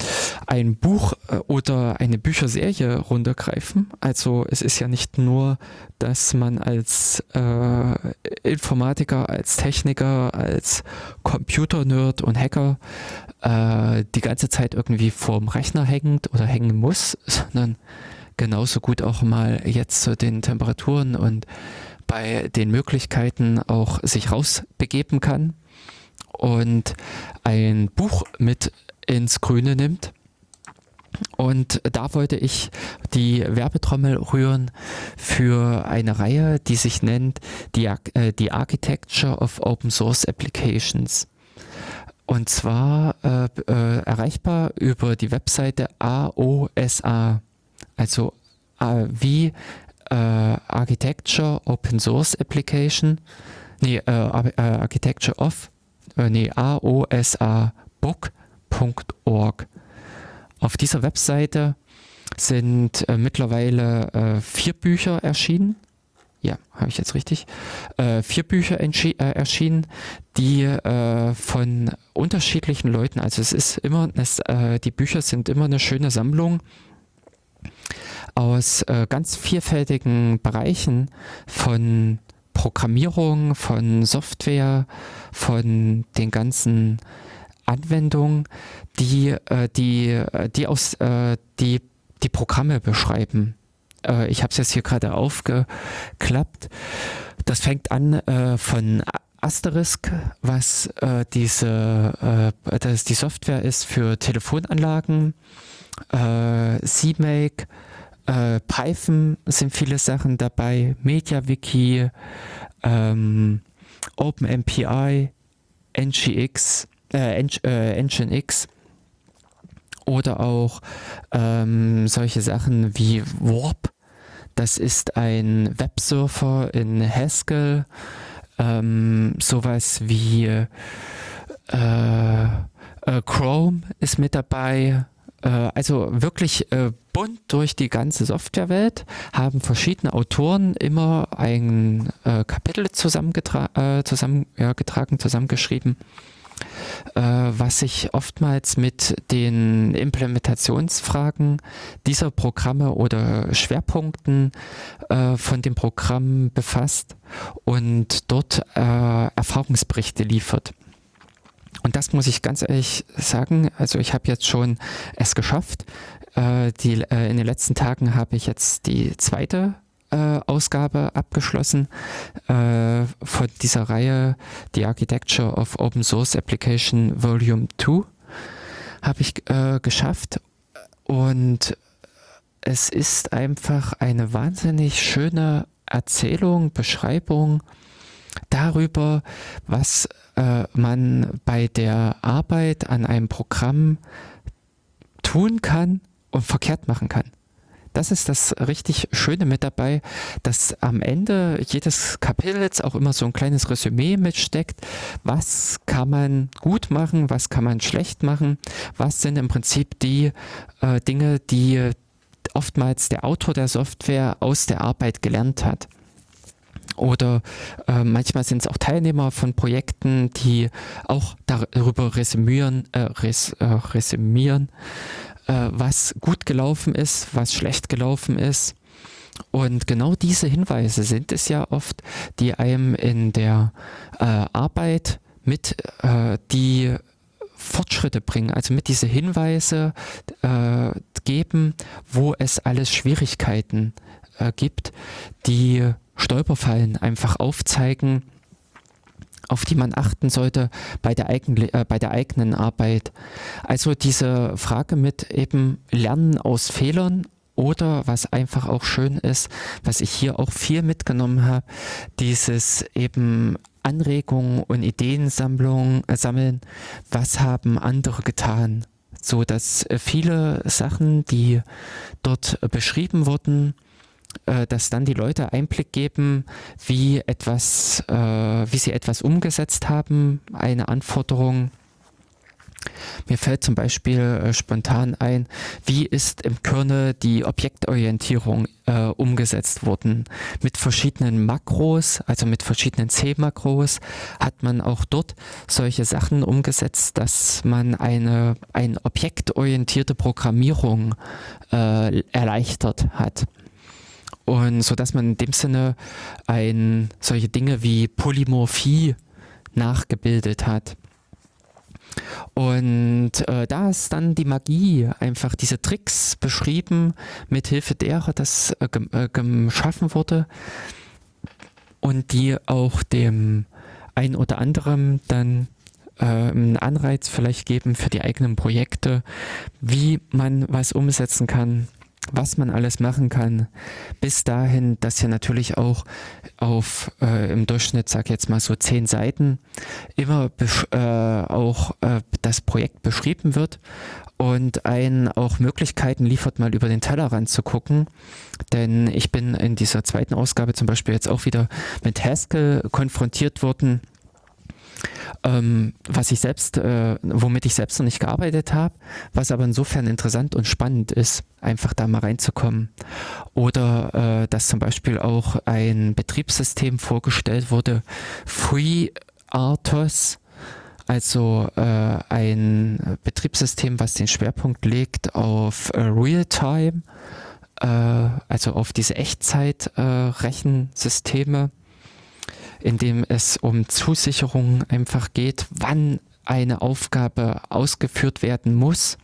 ein Buch äh, oder eine Bücherserie runtergreifen. Also es ist ja nicht nur, dass man als äh, Informatiker, als Techniker, als Computer-Nerd und Hacker äh, die ganze Zeit irgendwie vorm Rechner hängt oder hängen muss, sondern genauso gut auch mal jetzt zu den Temperaturen und bei den Möglichkeiten auch sich rausbegeben kann und ein Buch mit ins Grüne nimmt. Und da wollte ich die Werbetrommel rühren für eine Reihe, die sich nennt die, äh, die Architecture of Open Source Applications. Und zwar äh, äh, erreichbar über die Webseite AOSA, also äh, wie äh, Architecture Open Source Application, nee, äh, Architecture of, nee, AOSA Book www.bibel.org. Auf dieser Webseite sind äh, mittlerweile äh, vier Bücher erschienen. Ja, habe ich jetzt richtig. Äh, vier Bücher äh, erschienen, die äh, von unterschiedlichen Leuten, also es ist immer, es, äh, die Bücher sind immer eine schöne Sammlung aus ganz vielfältigen Bereichen von Programmierung, von Software, von den ganzen Anwendungen, die, äh, die, äh, die, aus, äh, die, die Programme beschreiben. Ich habe es jetzt hier gerade aufgeklappt. Das fängt an von Asterisk, was diese das die Software ist für Telefonanlagen, CMake, Python sind viele Sachen dabei, MediaWiki, ähm, OpenMPI, NGX, äh, äh, Engine X oder auch ähm, solche Sachen wie Warp. Das ist ein Websurfer in Haskell. Ähm, sowas wie äh, äh, Chrome ist mit dabei. Äh, also wirklich äh, bunt durch die ganze Softwarewelt, haben verschiedene Autoren immer ein Kapitel zusammengetra zusammengetragen, zusammengeschrieben äh, was sich oftmals mit den Implementationsfragen dieser Programme oder Schwerpunkten äh, von dem Programm befasst und dort äh, Erfahrungsberichte liefert. Und das muss ich ganz ehrlich sagen, also ich habe jetzt schon es geschafft. Äh, die, äh, in den letzten Tagen habe ich jetzt die zweite Ausgabe abgeschlossen äh, von dieser Reihe The Architecture of Open Source Application Volume 2 habe ich äh, geschafft und es ist einfach eine wahnsinnig schöne Erzählung, Beschreibung darüber, was äh, man bei der Arbeit an einem Programm tun kann und verkehrt machen kann. Das ist das richtig Schöne mit dabei, dass am Ende jedes Kapitels auch immer so ein kleines Resümee mitsteckt. Was kann man gut machen, was kann man schlecht machen, was sind im Prinzip die äh, Dinge, die oftmals der Autor der Software aus der Arbeit gelernt hat. Oder äh, manchmal sind es auch Teilnehmer von Projekten, die auch darüber resümieren, äh, res, äh, resümieren äh, was gut gelaufen ist, was schlecht gelaufen ist. Und genau diese Hinweise sind es ja oft, die einem in der äh, Arbeit mit äh, die Fortschritte bringen, also mit diese Hinweise äh, geben, wo es alles Schwierigkeiten äh, gibt, die Stolperfallen einfach aufzeigen, auf die man achten sollte bei der, eigen, äh, bei der eigenen Arbeit. Also diese Frage mit eben Lernen aus Fehlern oder was einfach auch schön ist, was ich hier auch viel mitgenommen habe, dieses eben Anregungen und Ideensammlungen äh, sammeln, was haben andere getan, so dass äh, viele Sachen, die dort beschrieben wurden, äh, dass dann die Leute Einblick geben, wie etwas, äh, wie sie etwas umgesetzt haben, eine Anforderung. Mir fällt zum Beispiel äh, spontan ein, wie ist im Kernel die Objektorientierung äh, umgesetzt worden. Mit verschiedenen Makros, also mit verschiedenen C-Makros, hat man auch dort solche Sachen umgesetzt, dass man eine, eine objektorientierte Programmierung äh, erleichtert hat. Und so dass man in dem Sinne ein, solche Dinge wie Polymorphie nachgebildet hat. Und äh, da ist dann die Magie, einfach diese Tricks beschrieben, mit Hilfe derer das äh, äh, geschaffen wurde und die auch dem ein oder anderem dann äh, einen Anreiz vielleicht geben für die eigenen Projekte, wie man was umsetzen kann, was man alles machen kann, bis dahin, dass hier natürlich auch auf äh, im Durchschnitt, sag jetzt mal so zehn Seiten, immer äh, auch äh, das Projekt beschrieben wird und einen auch Möglichkeiten liefert, mal über den Tellerrand zu gucken. Denn ich bin in dieser zweiten Ausgabe zum Beispiel jetzt auch wieder mit Haskell konfrontiert worden ähm, was ich selbst, äh, womit ich selbst noch nicht gearbeitet habe, was aber insofern interessant und spannend ist, einfach da mal reinzukommen. Oder äh, dass zum Beispiel auch ein Betriebssystem vorgestellt wurde, FreeRTOS, also äh, ein Betriebssystem, was den Schwerpunkt legt auf äh, Realtime, äh, also auf diese Echtzeit-Rechensysteme. In dem es um Zusicherung einfach geht, wann eine Aufgabe ausgeführt werden muss.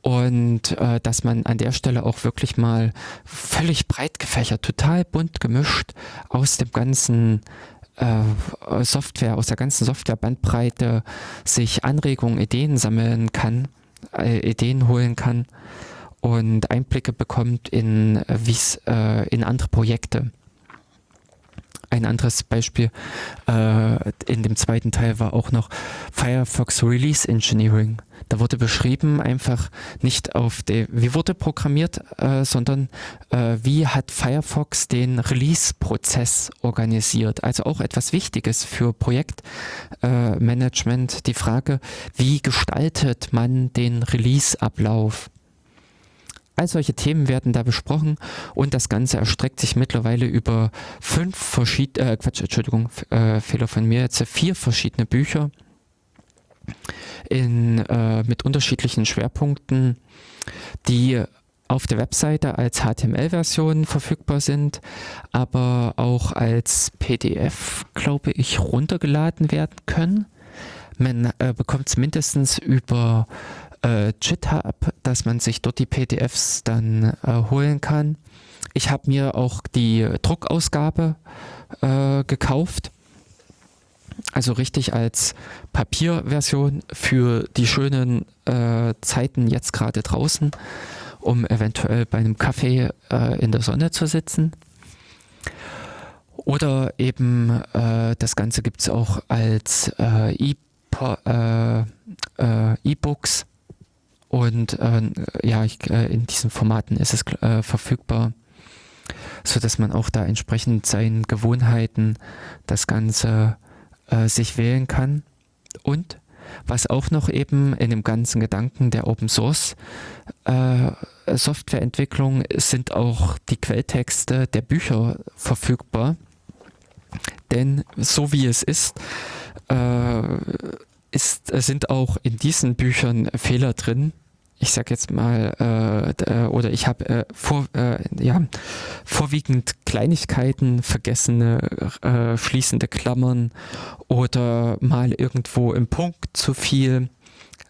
Und äh, dass man an der Stelle auch wirklich mal völlig breit gefächert, total bunt gemischt aus dem ganzen äh, Software, aus der ganzen Softwarebandbreite sich Anregungen, Ideen sammeln kann, äh, Ideen holen kann und Einblicke bekommt in, äh, wie's, äh, in andere Projekte. Ein anderes Beispiel äh, in dem zweiten Teil war auch noch Firefox Release Engineering. Da wurde beschrieben einfach nicht auf der, wie wurde programmiert, äh, sondern äh, wie hat Firefox den Release-Prozess organisiert. Also auch etwas Wichtiges für Projektmanagement. Äh, die Frage, wie gestaltet man den Release-Ablauf? All solche Themen werden da besprochen und das Ganze erstreckt sich mittlerweile über fünf verschiedene, äh, Quatsch, Entschuldigung, äh, Fehler von mir jetzt, vier verschiedene Bücher in, äh, mit unterschiedlichen Schwerpunkten, die auf der Webseite als HTML-Version verfügbar sind, aber auch als PDF, glaube ich, runtergeladen werden können. Man äh, bekommt es mindestens über äh, GitHub, dass man sich dort die PDFs dann äh, holen kann. Ich habe mir auch die Druckausgabe äh, gekauft. Also richtig als Papierversion für die schönen äh, Zeiten jetzt gerade draußen, um eventuell bei einem Kaffee äh, in der Sonne zu sitzen. Oder eben äh, das Ganze gibt es auch als E-Books und äh, ja, ich, äh, in diesen Formaten ist es äh, verfügbar, so dass man auch da entsprechend seinen Gewohnheiten das Ganze äh, sich wählen kann. Und was auch noch eben in dem ganzen Gedanken der Open Source äh, Softwareentwicklung sind auch die Quelltexte der Bücher verfügbar. Denn so wie es ist, äh, ist sind auch in diesen Büchern Fehler drin, ich sag jetzt mal, äh, oder ich habe äh, vor, äh, ja, vorwiegend Kleinigkeiten, vergessene äh, schließende Klammern oder mal irgendwo im Punkt zu viel.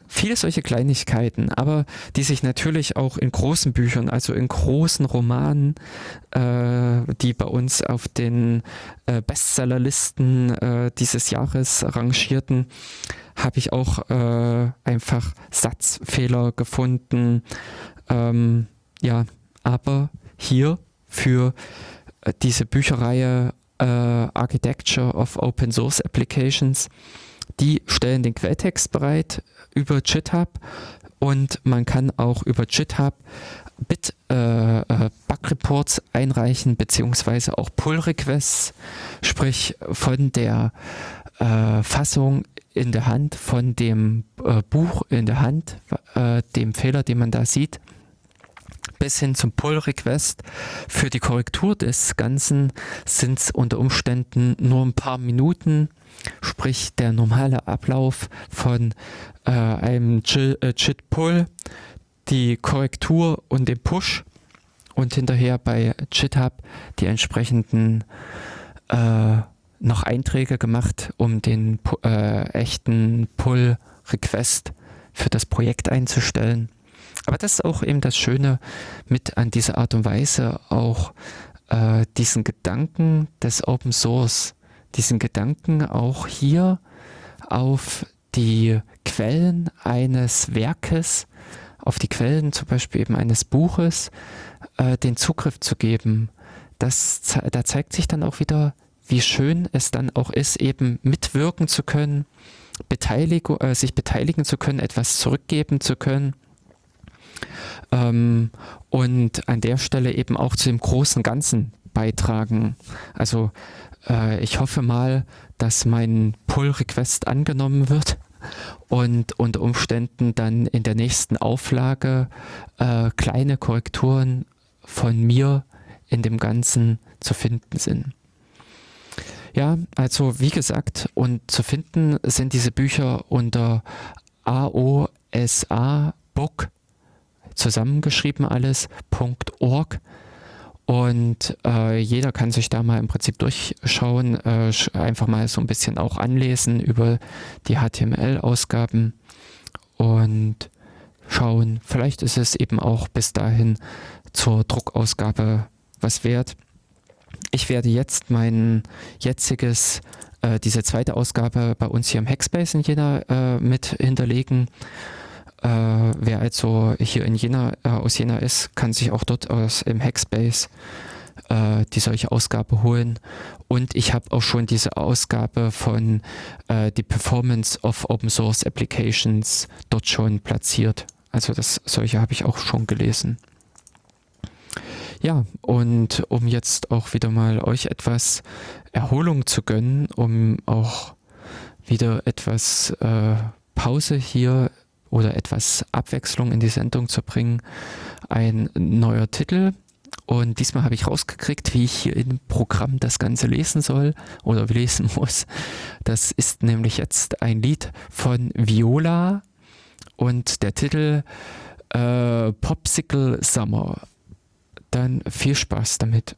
Viele solche Kleinigkeiten, aber die sich natürlich auch in großen Büchern, also in großen Romanen, äh, die bei uns auf den äh, Bestsellerlisten äh, dieses Jahres rangierten, habe ich auch äh, einfach Satzfehler gefunden. Ähm, ja, aber hier für äh, diese Bücherreihe äh, Architecture of Open Source Applications, die stellen den Quelltext bereit über GitHub und man kann auch über GitHub Bit äh, äh, Bug Reports einreichen beziehungsweise auch Pull Requests, sprich von der äh, Fassung in der Hand, von dem äh, Buch in der Hand, äh, dem Fehler, den man da sieht, bis hin zum Pull Request. Für die Korrektur des Ganzen sind es unter Umständen nur ein paar Minuten, sprich der normale Ablauf von äh, einem JIT-Pull, äh, die Korrektur und dem Push und hinterher bei GitHub die entsprechenden äh, noch Einträge gemacht, um den äh, echten Pull-Request für das Projekt einzustellen. Aber das ist auch eben das Schöne mit an dieser Art und Weise auch äh, diesen Gedanken des Open Source, diesen Gedanken auch hier auf die Quellen eines Werkes, auf die Quellen zum Beispiel eben eines Buches, äh, den Zugriff zu geben. Das, da zeigt sich dann auch wieder wie schön es dann auch ist, eben mitwirken zu können, Beteiligung, äh, sich beteiligen zu können, etwas zurückgeben zu können. Ähm, und an der Stelle eben auch zu dem großen Ganzen beitragen. Also äh, ich hoffe mal, dass mein Pull-Request angenommen wird und unter Umständen dann in der nächsten Auflage äh, kleine Korrekturen von mir in dem Ganzen zu finden sind. Ja, also wie gesagt, und zu finden sind diese Bücher unter AOSA Book, zusammengeschrieben alles, .org. Und äh, jeder kann sich da mal im Prinzip durchschauen, äh, einfach mal so ein bisschen auch anlesen über die HTML-Ausgaben und schauen. Vielleicht ist es eben auch bis dahin zur Druckausgabe was wert. Ich werde jetzt mein jetziges, äh, diese zweite Ausgabe bei uns hier im Hackspace in Jena äh, mit hinterlegen. Äh, wer also hier in Jena, äh, aus Jena ist, kann sich auch dort aus im Hackspace äh, die solche Ausgabe holen. Und ich habe auch schon diese Ausgabe von äh, die Performance of Open Source Applications dort schon platziert. Also das solche habe ich auch schon gelesen. Ja, und um jetzt auch wieder mal euch etwas Erholung zu gönnen, um auch wieder etwas äh, Pause hier oder etwas Abwechslung in die Sendung zu bringen, ein neuer Titel. Und diesmal habe ich rausgekriegt, wie ich hier im Programm das Ganze lesen soll oder lesen muss. Das ist nämlich jetzt ein Lied von Viola und der Titel äh, Popsicle Summer dann viel Spaß damit.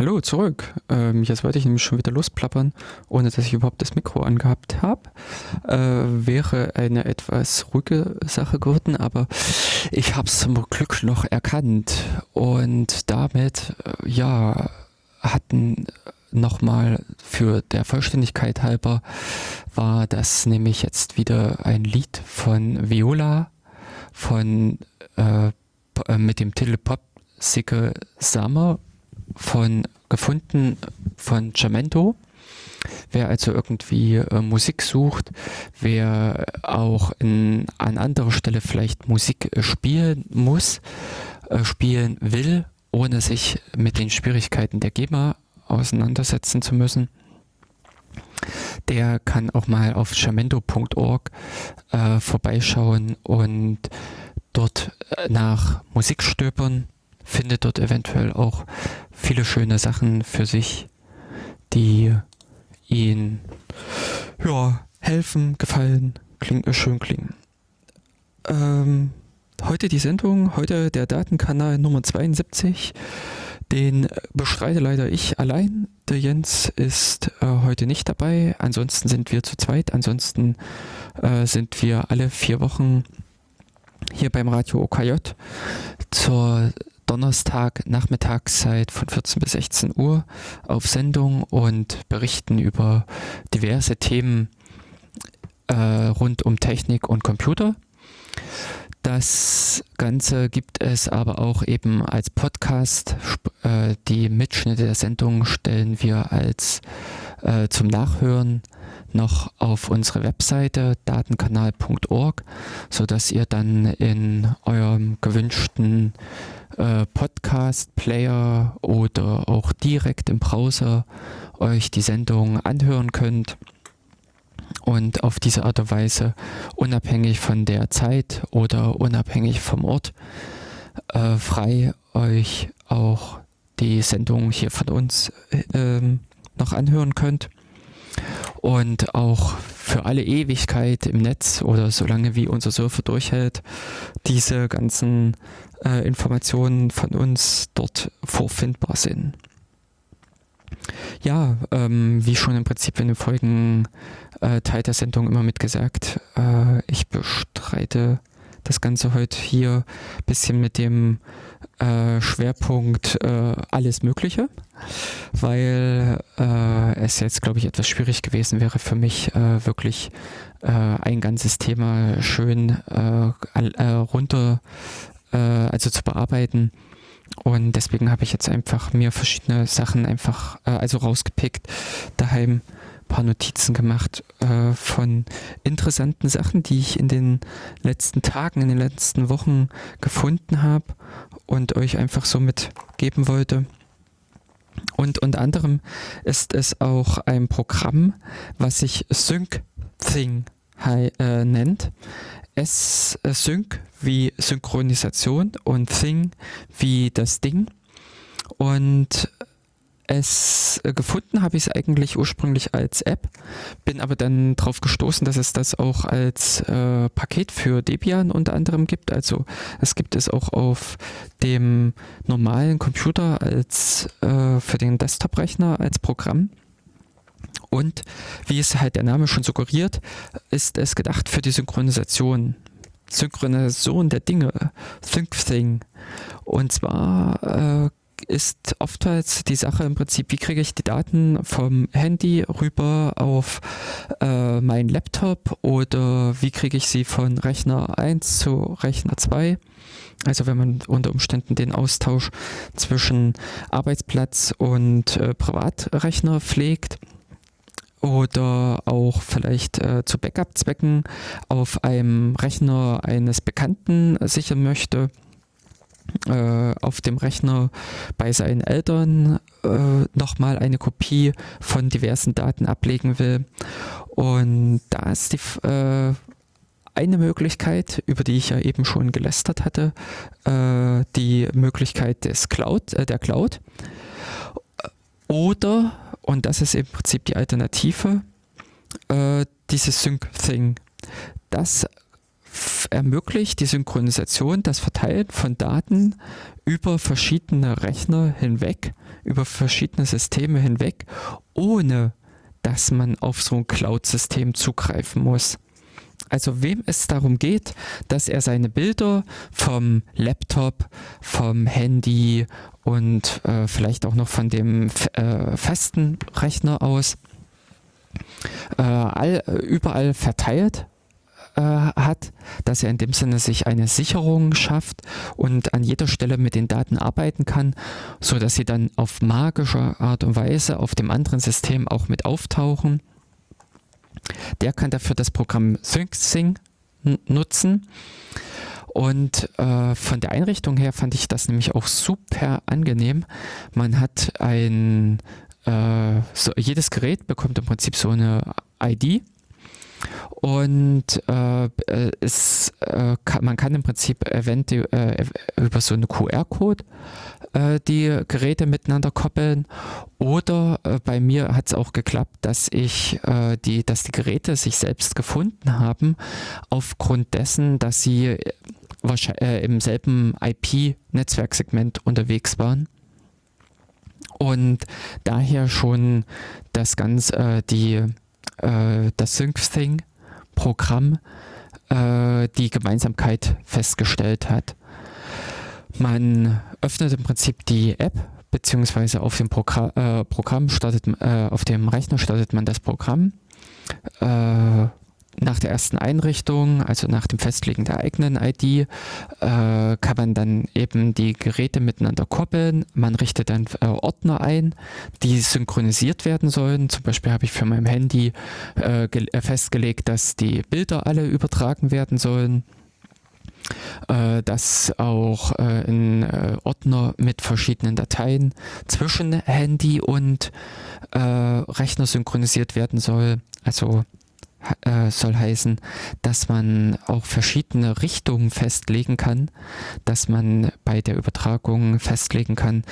Hallo zurück. Ähm, jetzt wollte ich nämlich schon wieder losplappern, ohne dass ich überhaupt das Mikro angehabt habe. Äh, wäre eine etwas ruhige Sache geworden, aber ich habe es zum Glück noch erkannt und damit, äh, ja, hatten nochmal für der Vollständigkeit halber war das nämlich jetzt wieder ein Lied von Viola von äh, äh, mit dem Titel Popsicle Summer von gefunden von Jamento. Wer also irgendwie äh, Musik sucht, wer auch in, an anderer Stelle vielleicht Musik äh, spielen muss, äh, spielen will, ohne sich mit den Schwierigkeiten der GEMA auseinandersetzen zu müssen, der kann auch mal auf jamendo.org äh, vorbeischauen und dort äh, nach Musik stöbern, findet dort eventuell auch viele schöne Sachen für sich, die ihn ja, helfen, gefallen, kling, äh, schön klingen. Ähm, heute die Sendung, heute der Datenkanal Nummer 72. Den bestreite leider ich allein. Der Jens ist äh, heute nicht dabei. Ansonsten sind wir zu zweit. Ansonsten äh, sind wir alle vier Wochen hier beim Radio OKJ zur Donnerstag Nachmittagszeit von 14 bis 16 Uhr auf Sendung und berichten über diverse Themen äh, rund um Technik und Computer. Das Ganze gibt es aber auch eben als Podcast. Äh, die Mitschnitte der Sendung stellen wir als äh, zum Nachhören noch auf unsere Webseite datenkanal.org, sodass ihr dann in eurem gewünschten äh, Podcast-Player oder auch direkt im Browser euch die Sendung anhören könnt und auf diese Art und Weise unabhängig von der Zeit oder unabhängig vom Ort äh, frei euch auch die Sendung hier von uns äh, noch anhören könnt und auch für alle Ewigkeit im Netz oder solange wie unser Surfer durchhält, diese ganzen äh, Informationen von uns dort vorfindbar sind. Ja, ähm, wie schon im Prinzip in den Folgen äh, Teil der Sendung immer mitgesagt, äh, ich bestreite das Ganze heute hier ein bisschen mit dem äh, Schwerpunkt äh, alles Mögliche, weil äh, es jetzt, glaube ich, etwas schwierig gewesen wäre für mich, äh, wirklich äh, ein ganzes Thema schön äh, runter, äh, also zu bearbeiten. Und deswegen habe ich jetzt einfach mir verschiedene Sachen einfach, äh, also rausgepickt, daheim paar Notizen gemacht äh, von interessanten Sachen, die ich in den letzten Tagen, in den letzten Wochen gefunden habe und euch einfach so mitgeben wollte. Und unter anderem ist es auch ein Programm, was sich SyncThing äh, nennt. S äh, wie Synchronisation und Thing wie das Ding. Und es äh, gefunden habe ich es eigentlich ursprünglich als App, bin aber dann darauf gestoßen, dass es das auch als äh, Paket für Debian unter anderem gibt. Also es gibt es auch auf dem normalen Computer als äh, für den Desktop-Rechner als Programm. Und wie es halt der Name schon suggeriert, ist es gedacht für die Synchronisation. Synchronisation der Dinge, ThinkThing. Und zwar äh, ist oftmals die Sache im Prinzip, wie kriege ich die Daten vom Handy rüber auf äh, meinen Laptop oder wie kriege ich sie von Rechner 1 zu Rechner 2. Also wenn man unter Umständen den Austausch zwischen Arbeitsplatz und äh, Privatrechner pflegt oder auch vielleicht äh, zu Backup-Zwecken auf einem Rechner eines Bekannten sichern möchte äh, auf dem Rechner bei seinen Eltern äh, nochmal eine Kopie von diversen Daten ablegen will. Und da ist die äh, eine Möglichkeit, über die ich ja eben schon gelästert hatte, äh, die Möglichkeit des Cloud, äh, der Cloud. Oder, und das ist im Prinzip die Alternative, äh, dieses Sync-Thing. Das ermöglicht die Synchronisation, das Verteilen von Daten über verschiedene Rechner hinweg, über verschiedene Systeme hinweg, ohne dass man auf so ein Cloud-System zugreifen muss. Also wem es darum geht, dass er seine Bilder vom Laptop, vom Handy und äh, vielleicht auch noch von dem äh, festen Rechner aus äh, all, überall verteilt äh, hat, dass er in dem Sinne sich eine Sicherung schafft und an jeder Stelle mit den Daten arbeiten kann, so dass sie dann auf magische Art und Weise auf dem anderen System auch mit auftauchen. Der kann dafür das Programm SyncSync nutzen. Und äh, von der Einrichtung her fand ich das nämlich auch super angenehm. Man hat ein, äh, so, jedes Gerät bekommt im Prinzip so eine ID und äh, es, äh, kann, man kann im Prinzip eventuell äh, über so einen QR-Code äh, die Geräte miteinander koppeln. Oder äh, bei mir hat es auch geklappt, dass ich die, dass die Geräte sich selbst gefunden haben, aufgrund dessen, dass sie wahrscheinlich im selben IP-Netzwerksegment unterwegs waren und daher schon das Ganze, die äh, das SyncThing-Programm äh, die Gemeinsamkeit festgestellt hat. Man öffnet im Prinzip die App, beziehungsweise auf dem Progr äh, Programm startet, äh, auf dem Rechner startet man das Programm. Äh, nach der ersten Einrichtung, also nach dem Festlegen der eigenen ID, äh, kann man dann eben die Geräte miteinander koppeln. Man richtet dann äh, Ordner ein, die synchronisiert werden sollen. Zum Beispiel habe ich für mein Handy äh, festgelegt, dass die Bilder alle übertragen werden sollen dass auch äh, ein äh, Ordner mit verschiedenen Dateien zwischen Handy und äh, Rechner synchronisiert werden soll. Also äh, soll heißen, dass man auch verschiedene Richtungen festlegen kann, dass man bei der Übertragung festlegen kann,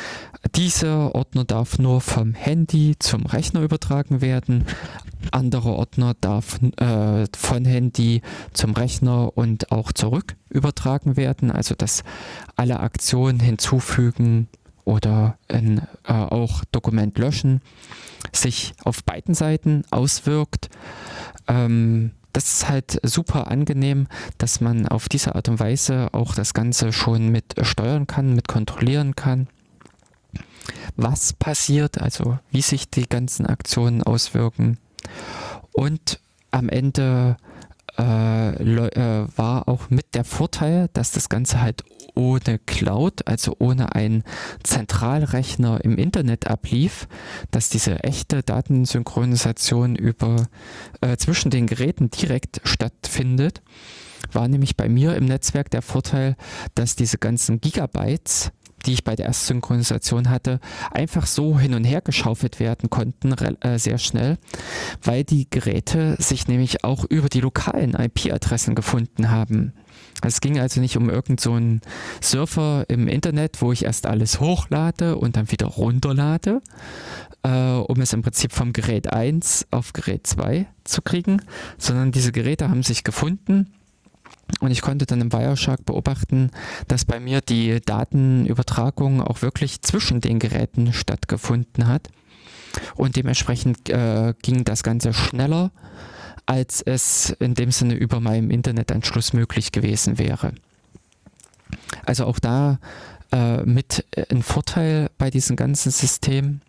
dieser Ordner darf nur vom Handy zum Rechner übertragen werden, anderer Ordner darf äh, von Handy zum Rechner und auch zurück übertragen werden, also dass alle Aktionen hinzufügen oder in, äh, auch Dokument löschen sich auf beiden Seiten auswirkt ähm, das ist halt super angenehm, dass man auf diese Art und Weise auch das Ganze schon mit steuern kann, mit kontrollieren kann. Was passiert, also wie sich die ganzen Aktionen auswirken. Und am Ende war auch mit der Vorteil, dass das Ganze halt ohne Cloud, also ohne einen Zentralrechner im Internet ablief, dass diese echte Datensynchronisation über äh, zwischen den Geräten direkt stattfindet, war nämlich bei mir im Netzwerk der Vorteil, dass diese ganzen Gigabytes die ich bei der Erstsynchronisation hatte, einfach so hin und her geschaufelt werden konnten, äh, sehr schnell, weil die Geräte sich nämlich auch über die lokalen IP-Adressen gefunden haben. Es ging also nicht um irgendeinen so Surfer im Internet, wo ich erst alles hochlade und dann wieder runterlade, äh, um es im Prinzip vom Gerät 1 auf Gerät 2 zu kriegen, sondern diese Geräte haben sich gefunden und ich konnte dann im Wireshark beobachten, dass bei mir die Datenübertragung auch wirklich zwischen den Geräten stattgefunden hat. Und dementsprechend äh, ging das Ganze schneller, als es in dem Sinne über meinem Internetanschluss möglich gewesen wäre. Also auch da äh, mit äh, ein Vorteil bei diesem ganzen System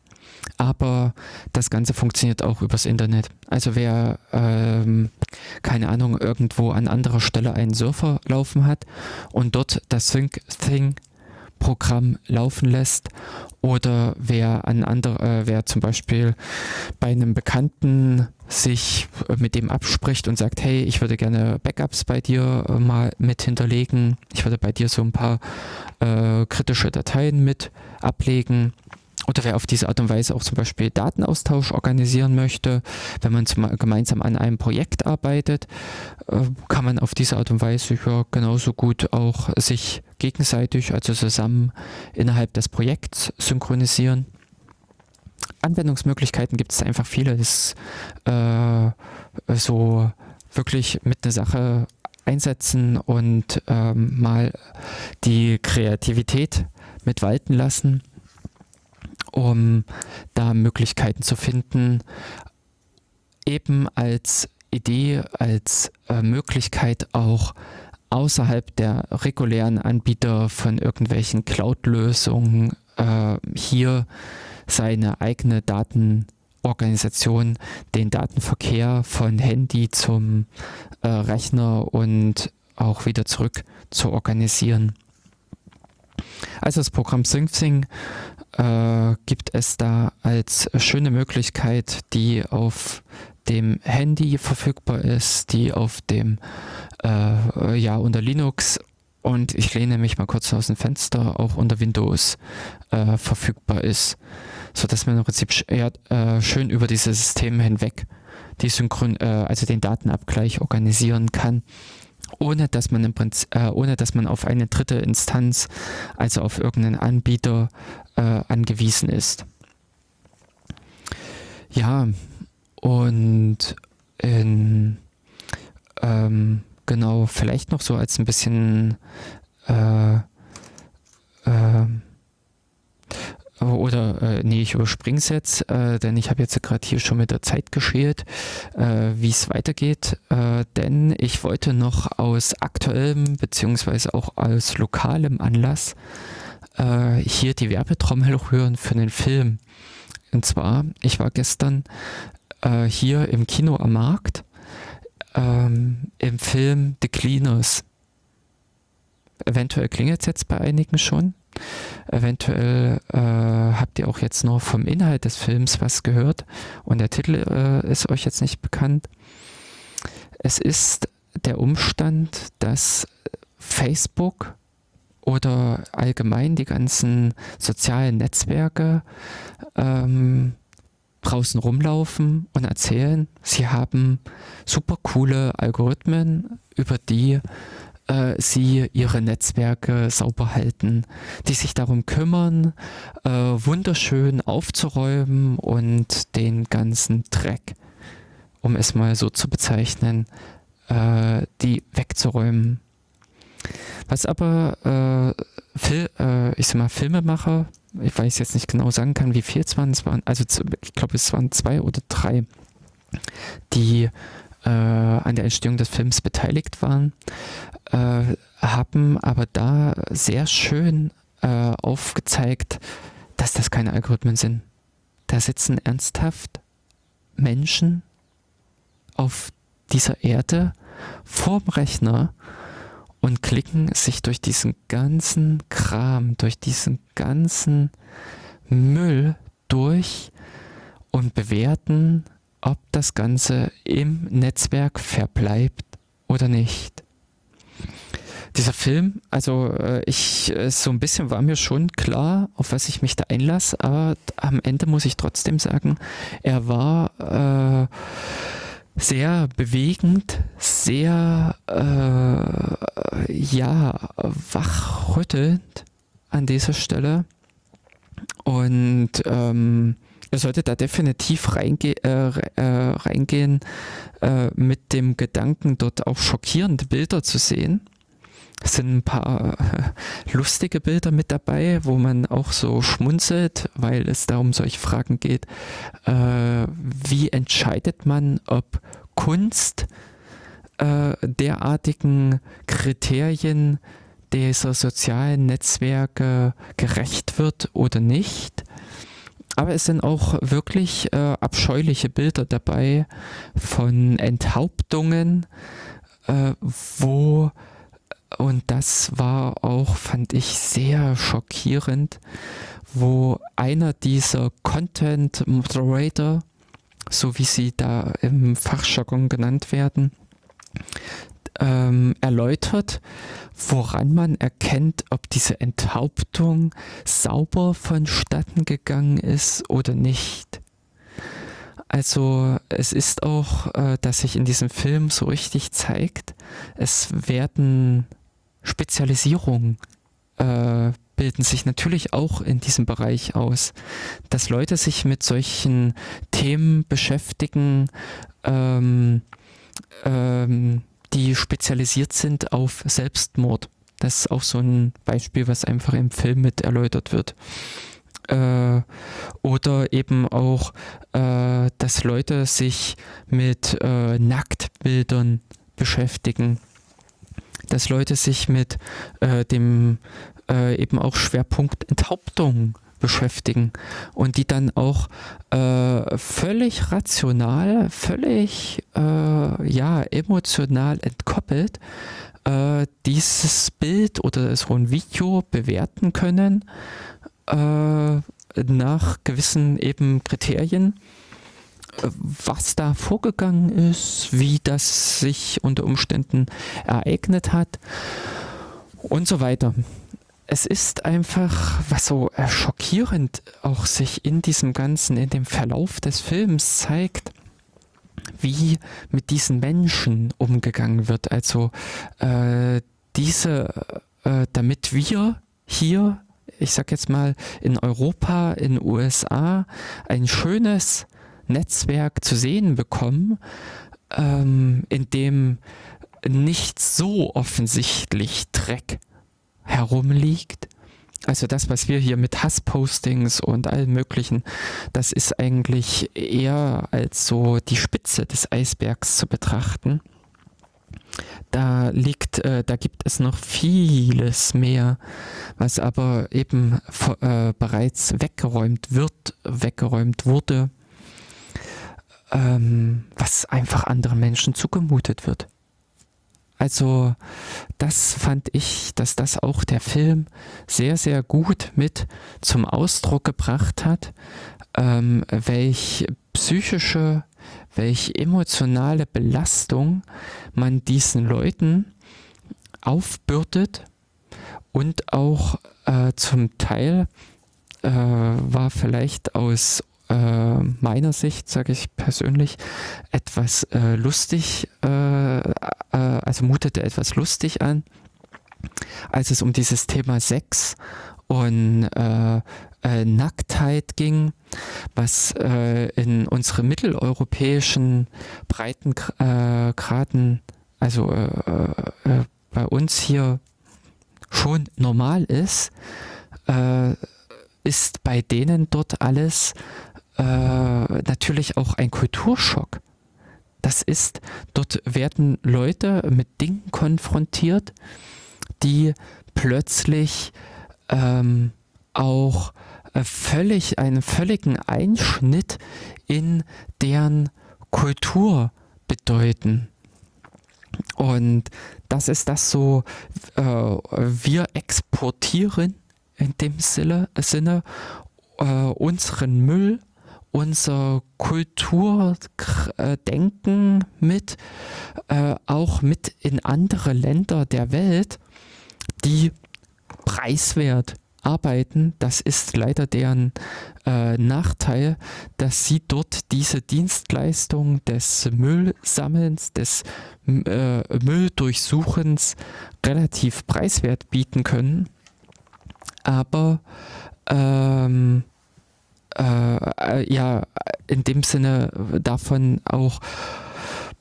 aber das Ganze funktioniert auch übers Internet. Also wer, ähm, keine Ahnung, irgendwo an anderer Stelle einen Surfer laufen hat und dort das Sync Thing Programm laufen lässt oder wer an andere, äh, wer zum Beispiel bei einem Bekannten sich mit dem abspricht und sagt, hey, ich würde gerne Backups bei dir äh, mal mit hinterlegen, ich würde bei dir so ein paar äh, kritische Dateien mit ablegen oder wer auf diese Art und Weise auch zum Beispiel Datenaustausch organisieren möchte, wenn man zum, gemeinsam an einem Projekt arbeitet, äh, kann man auf diese Art und Weise ja genauso gut auch sich gegenseitig, also zusammen innerhalb des Projekts synchronisieren. Anwendungsmöglichkeiten gibt es einfach viele. Das äh, so wirklich mit einer Sache einsetzen und ähm, mal die Kreativität mit walten lassen um da Möglichkeiten zu finden, eben als Idee, als äh, Möglichkeit auch außerhalb der regulären Anbieter von irgendwelchen Cloud-Lösungen äh, hier seine eigene Datenorganisation, den Datenverkehr von Handy zum äh, Rechner und auch wieder zurück zu organisieren. Also das Programm SyncSync äh, gibt es da als schöne Möglichkeit, die auf dem Handy verfügbar ist, die auf dem, äh, ja, unter Linux und ich lehne mich mal kurz aus dem Fenster, auch unter Windows äh, verfügbar ist, sodass man im Prinzip sch ja, äh, schön über diese Systeme hinweg die Synchron, äh, also den Datenabgleich organisieren kann ohne dass man im Prinzip, äh, ohne dass man auf eine dritte Instanz, also auf irgendeinen Anbieter äh, angewiesen ist. Ja, und in, ähm, genau, vielleicht noch so als ein bisschen äh, äh, oder, äh, nee, ich überspringe es jetzt, äh, denn ich habe jetzt gerade hier schon mit der Zeit geschält, äh, wie es weitergeht. Äh, denn ich wollte noch aus aktuellem beziehungsweise auch aus lokalem Anlass äh, hier die Werbetrommel rühren für einen Film. Und zwar, ich war gestern äh, hier im Kino am Markt ähm, im Film The Cleaners. Eventuell klingelt es jetzt bei einigen schon. Eventuell äh, habt ihr auch jetzt nur vom Inhalt des Films was gehört und der Titel äh, ist euch jetzt nicht bekannt. Es ist der Umstand, dass Facebook oder allgemein die ganzen sozialen Netzwerke ähm, draußen rumlaufen und erzählen, sie haben super coole Algorithmen, über die äh, sie ihre Netzwerke sauber halten, die sich darum kümmern, äh, wunderschön aufzuräumen und den ganzen Dreck, um es mal so zu bezeichnen, äh, die wegzuräumen. Was aber äh, Fil äh, ich sag mal, Filmemacher, ich weiß jetzt nicht genau sagen kann, wie viel es waren, es waren also ich glaube es waren zwei oder drei, die äh, an der Entstehung des Films beteiligt waren, äh, haben aber da sehr schön äh, aufgezeigt, dass das keine Algorithmen sind. Da sitzen ernsthaft Menschen auf dieser Erde vorm Rechner und klicken sich durch diesen ganzen Kram, durch diesen ganzen Müll durch und bewerten, ob das Ganze im Netzwerk verbleibt oder nicht. Dieser Film, also äh, ich, äh, so ein bisschen war mir schon klar, auf was ich mich da einlasse, aber am Ende muss ich trotzdem sagen, er war äh, sehr bewegend, sehr äh, ja wachrüttelnd an dieser Stelle und ähm, ihr solltet da definitiv reinge äh, äh, reingehen äh, mit dem Gedanken, dort auch schockierende Bilder zu sehen. Es sind ein paar äh, lustige Bilder mit dabei, wo man auch so schmunzelt, weil es da um solche Fragen geht. Äh, wie entscheidet man, ob Kunst äh, derartigen Kriterien dieser sozialen Netzwerke gerecht wird oder nicht? Aber es sind auch wirklich äh, abscheuliche Bilder dabei von Enthauptungen, äh, wo, und das war auch, fand ich, sehr schockierend, wo einer dieser Content Moderator, so wie sie da im Fachjargon genannt werden, ähm, erläutert, woran man erkennt, ob diese Enthauptung sauber vonstatten gegangen ist oder nicht. Also es ist auch, äh, dass sich in diesem Film so richtig zeigt, es werden Spezialisierungen äh, bilden sich natürlich auch in diesem Bereich aus, dass Leute sich mit solchen Themen beschäftigen, ähm, ähm, die spezialisiert sind auf Selbstmord. Das ist auch so ein Beispiel, was einfach im Film mit erläutert wird. Äh, oder eben auch, äh, dass Leute sich mit äh, Nacktbildern beschäftigen. Dass Leute sich mit äh, dem äh, eben auch Schwerpunkt Enthauptung beschäftigen und die dann auch äh, völlig rational, völlig äh, ja emotional entkoppelt äh, dieses Bild oder so ein Video bewerten können äh, nach gewissen eben Kriterien was da vorgegangen ist, wie das sich unter Umständen ereignet hat und so weiter es ist einfach, was so schockierend auch sich in diesem Ganzen, in dem Verlauf des Films zeigt, wie mit diesen Menschen umgegangen wird. Also äh, diese, äh, damit wir hier, ich sag jetzt mal, in Europa, in USA ein schönes Netzwerk zu sehen bekommen, ähm, in dem nicht so offensichtlich Dreck herumliegt. Also das, was wir hier mit Hasspostings und allem möglichen, das ist eigentlich eher als so die Spitze des Eisbergs zu betrachten. Da liegt, äh, da gibt es noch vieles mehr, was aber eben äh, bereits weggeräumt wird, weggeräumt wurde, ähm, was einfach anderen Menschen zugemutet wird. Also das fand ich, dass das auch der Film sehr, sehr gut mit zum Ausdruck gebracht hat, ähm, welch psychische, welch emotionale Belastung man diesen Leuten aufbürdet und auch äh, zum Teil äh, war vielleicht aus äh, meiner Sicht, sage ich persönlich, etwas äh, lustig, äh, äh, also mutete etwas lustig an, als es um dieses Thema Sex und äh, äh, Nacktheit ging, was in unsere mitteleuropäischen Breitengraden, also bei uns hier schon normal ist, ist bei denen dort alles äh, natürlich auch ein Kulturschock. Das ist, dort werden Leute mit Dingen konfrontiert, die plötzlich ähm, auch äh, völlig einen völligen Einschnitt in deren Kultur bedeuten. Und das ist das so, äh, wir exportieren in dem Sinne, Sinne äh, unseren Müll, unser Kulturdenken mit, äh, auch mit in andere Länder der Welt, die preiswert arbeiten. Das ist leider deren äh, Nachteil, dass sie dort diese Dienstleistung des Müllsammelns, des äh, Mülldurchsuchens relativ preiswert bieten können. Aber ähm, äh, ja, in dem Sinne davon auch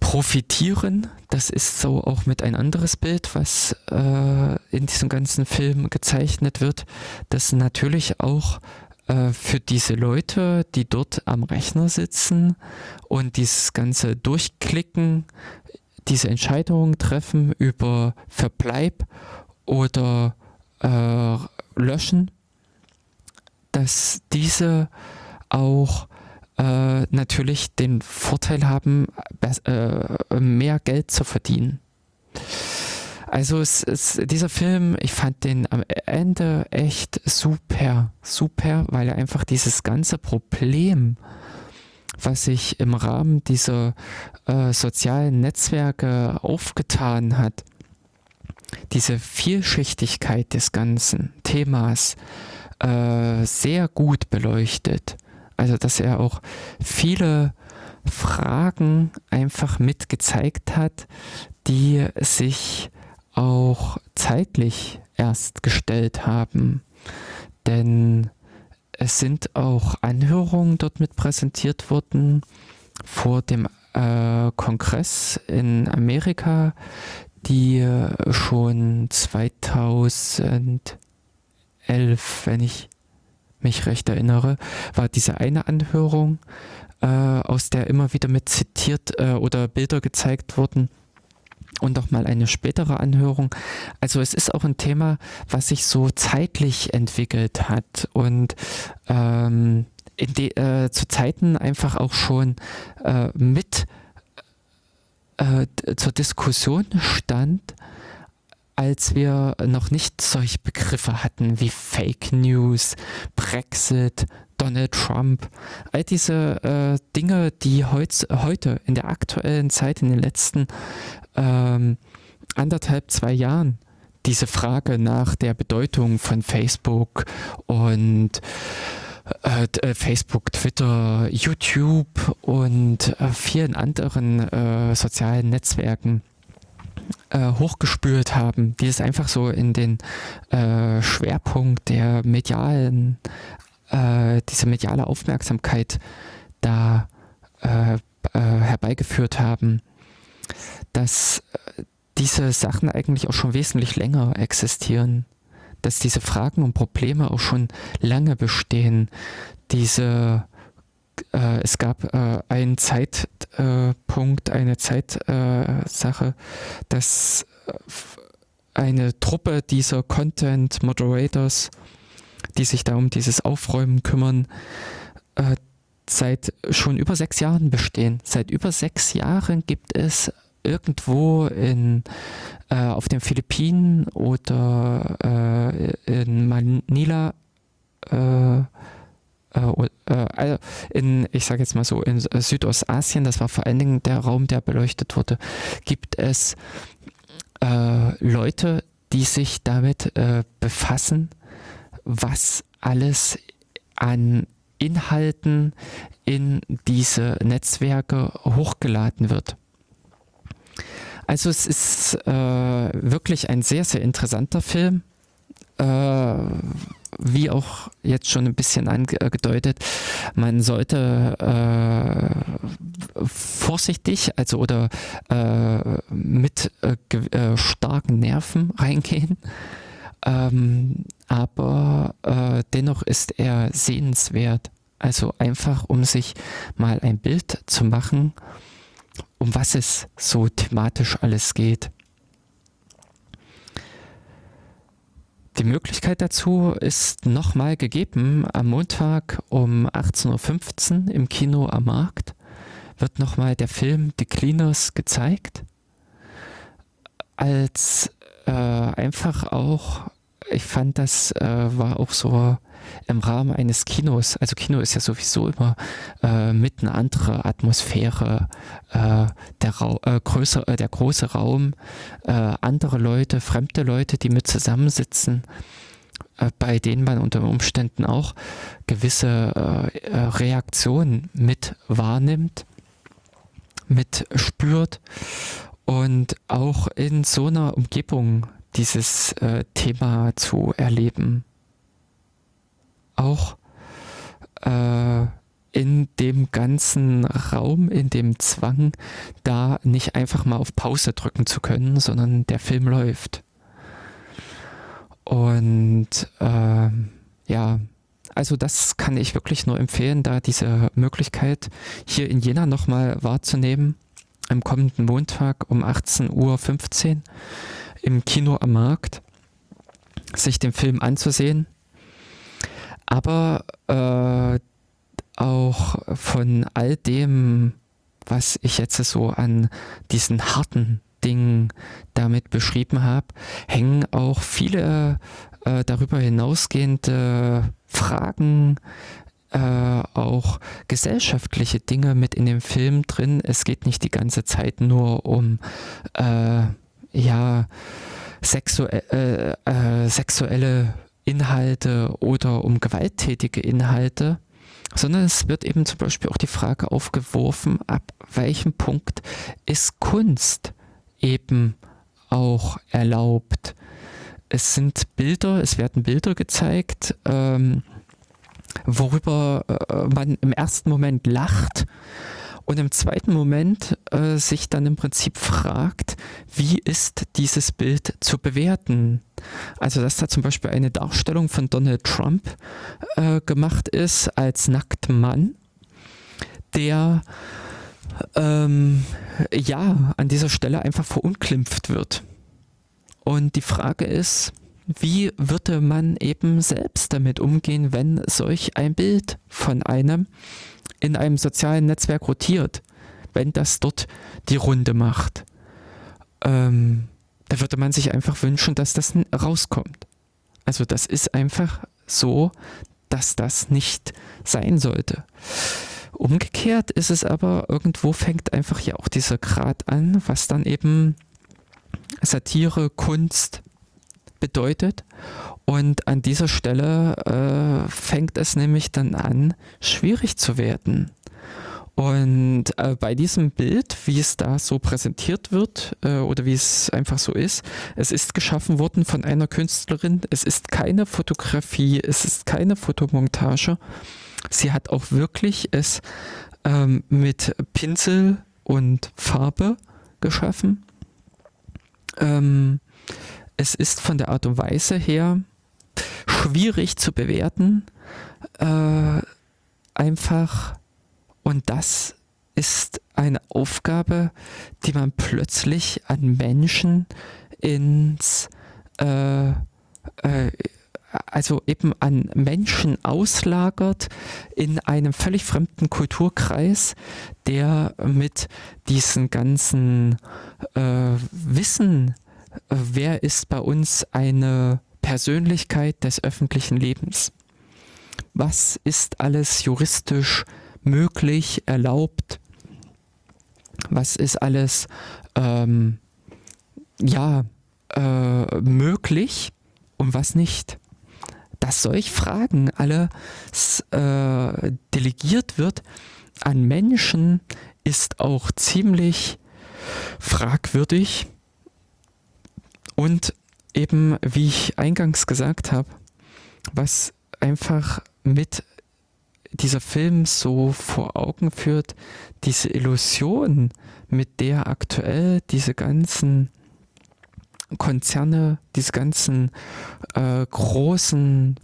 profitieren. Das ist so auch mit ein anderes Bild, was äh, in diesem ganzen Film gezeichnet wird, dass natürlich auch äh, für diese Leute, die dort am Rechner sitzen und dieses ganze Durchklicken, diese Entscheidungen treffen über Verbleib oder äh, Löschen, dass diese auch äh, natürlich den Vorteil haben, äh, mehr Geld zu verdienen. Also es, es, dieser Film, ich fand den am Ende echt super, super, weil er einfach dieses ganze Problem, was sich im Rahmen dieser äh, sozialen Netzwerke aufgetan hat, diese Vielschichtigkeit des ganzen Themas äh, sehr gut beleuchtet. Also, dass er auch viele Fragen einfach mit gezeigt hat, die sich auch zeitlich erst gestellt haben. Denn es sind auch Anhörungen dort mit präsentiert worden vor dem äh, Kongress in Amerika, die schon 2011, wenn ich mich recht erinnere, war diese eine Anhörung, äh, aus der immer wieder mit zitiert äh, oder Bilder gezeigt wurden und auch mal eine spätere Anhörung. Also es ist auch ein Thema, was sich so zeitlich entwickelt hat und ähm, de, äh, zu Zeiten einfach auch schon äh, mit äh, zur Diskussion stand, als wir noch nicht solche Begriffe hatten wie Fake News, Brexit, Donald Trump, all diese äh, Dinge, die heutz, heute in der aktuellen Zeit, in den letzten ähm, anderthalb, zwei Jahren, diese Frage nach der Bedeutung von Facebook und äh, äh Facebook, Twitter, YouTube und äh, vielen anderen äh, sozialen Netzwerken äh, hochgespült haben, die es einfach so in den äh, Schwerpunkt der medialen, äh, diese mediale Aufmerksamkeit da äh, äh, herbeigeführt haben, dass äh, diese Sachen eigentlich auch schon wesentlich länger existieren, dass diese Fragen und Probleme auch schon lange bestehen, diese äh, es gab äh, einen Zeitpunkt, äh, eine Zeitsache, äh, dass äh, eine Truppe dieser Content Moderators, die sich da um dieses Aufräumen kümmern, äh, seit schon über sechs Jahren bestehen. Seit über sechs Jahren gibt es irgendwo in, auf den Philippinen oder in Manila äh, äh, also in, ich sage jetzt mal so, in Südostasien, das war vor allen Dingen der Raum, der beleuchtet wurde, gibt es äh, Leute, die sich damit äh, befassen, was alles an Inhalten in diese Netzwerke hochgeladen wird. Also es ist äh, wirklich ein sehr, sehr interessanter Film. Äh, wie auch jetzt schon ein bisschen angedeutet, man sollte äh, vorsichtig, also oder äh, mit äh, äh starken Nerven reingehen. Ähm, aber äh, dennoch ist er sehenswert. Also einfach, um sich mal ein Bild zu machen, um was es so thematisch alles geht. Die Möglichkeit dazu ist nochmal gegeben. Am Montag um 18.15 Uhr im Kino am Markt wird nochmal der Film The Cleaners gezeigt. als äh, einfach auch, ich fand, das äh, war auch so im Rahmen eines Kinos, also Kino ist ja sowieso immer äh, mit einer anderen Atmosphäre, äh, der, äh, größer, äh, der große Raum, äh, andere Leute, fremde Leute, die mit zusammensitzen, äh, bei denen man unter Umständen auch gewisse Reaktionen mit wahrnimmt, mit spürt und auch in so einer Umgebung dieses Thema zu erleben auch äh, in dem ganzen Raum, in dem Zwang, da nicht einfach mal auf Pause drücken zu können, sondern der Film läuft. Und äh, ja, also das kann ich wirklich nur empfehlen, da diese Möglichkeit hier in Jena nochmal wahrzunehmen. Am kommenden Montag um 18.15 Uhr im Kino am Markt, sich den Film anzusehen aber äh, auch von all dem, was ich jetzt so an diesen harten Dingen damit beschrieben habe, hängen auch viele äh, darüber hinausgehende Fragen, äh, auch gesellschaftliche Dinge mit in dem Film drin. Es geht nicht die ganze Zeit nur um äh, ja sexuell, äh, äh, sexuelle Inhalte oder um gewalttätige Inhalte, sondern es wird eben zum Beispiel auch die Frage aufgeworfen, ab welchem Punkt ist Kunst eben auch erlaubt. Es sind Bilder, es werden Bilder gezeigt, ähm, worüber äh, man im ersten Moment lacht und im zweiten Moment äh, sich dann im Prinzip fragt, wie ist dieses Bild zu bewerten? Also dass da zum Beispiel eine Darstellung von Donald Trump äh, gemacht ist als nackten Mann, der ähm, ja an dieser Stelle einfach verunglimpft wird. Und die Frage ist, wie würde man eben selbst damit umgehen, wenn solch ein Bild von einem in einem sozialen Netzwerk rotiert, wenn das dort die Runde macht, ähm, da würde man sich einfach wünschen, dass das rauskommt. Also das ist einfach so, dass das nicht sein sollte. Umgekehrt ist es aber, irgendwo fängt einfach ja auch dieser Grad an, was dann eben Satire, Kunst bedeutet. Und an dieser Stelle äh, fängt es nämlich dann an, schwierig zu werden. Und äh, bei diesem Bild, wie es da so präsentiert wird äh, oder wie es einfach so ist, es ist geschaffen worden von einer Künstlerin. Es ist keine Fotografie, es ist keine Fotomontage. Sie hat auch wirklich es ähm, mit Pinsel und Farbe geschaffen. Ähm, es ist von der Art und Weise her schwierig zu bewerten. Äh, einfach, und das ist eine Aufgabe, die man plötzlich an Menschen ins, äh, äh, also eben an Menschen auslagert in einem völlig fremden Kulturkreis, der mit diesen ganzen äh, Wissen, äh, wer ist bei uns eine Persönlichkeit des öffentlichen Lebens. Was ist alles juristisch möglich, erlaubt? Was ist alles ähm, ja äh, möglich und was nicht? Dass solch Fragen alles äh, delegiert wird an Menschen, ist auch ziemlich fragwürdig und eben, wie ich eingangs gesagt habe, was einfach mit dieser Film so vor Augen führt, diese Illusion, mit der aktuell diese ganzen Konzerne, diese ganzen äh, großen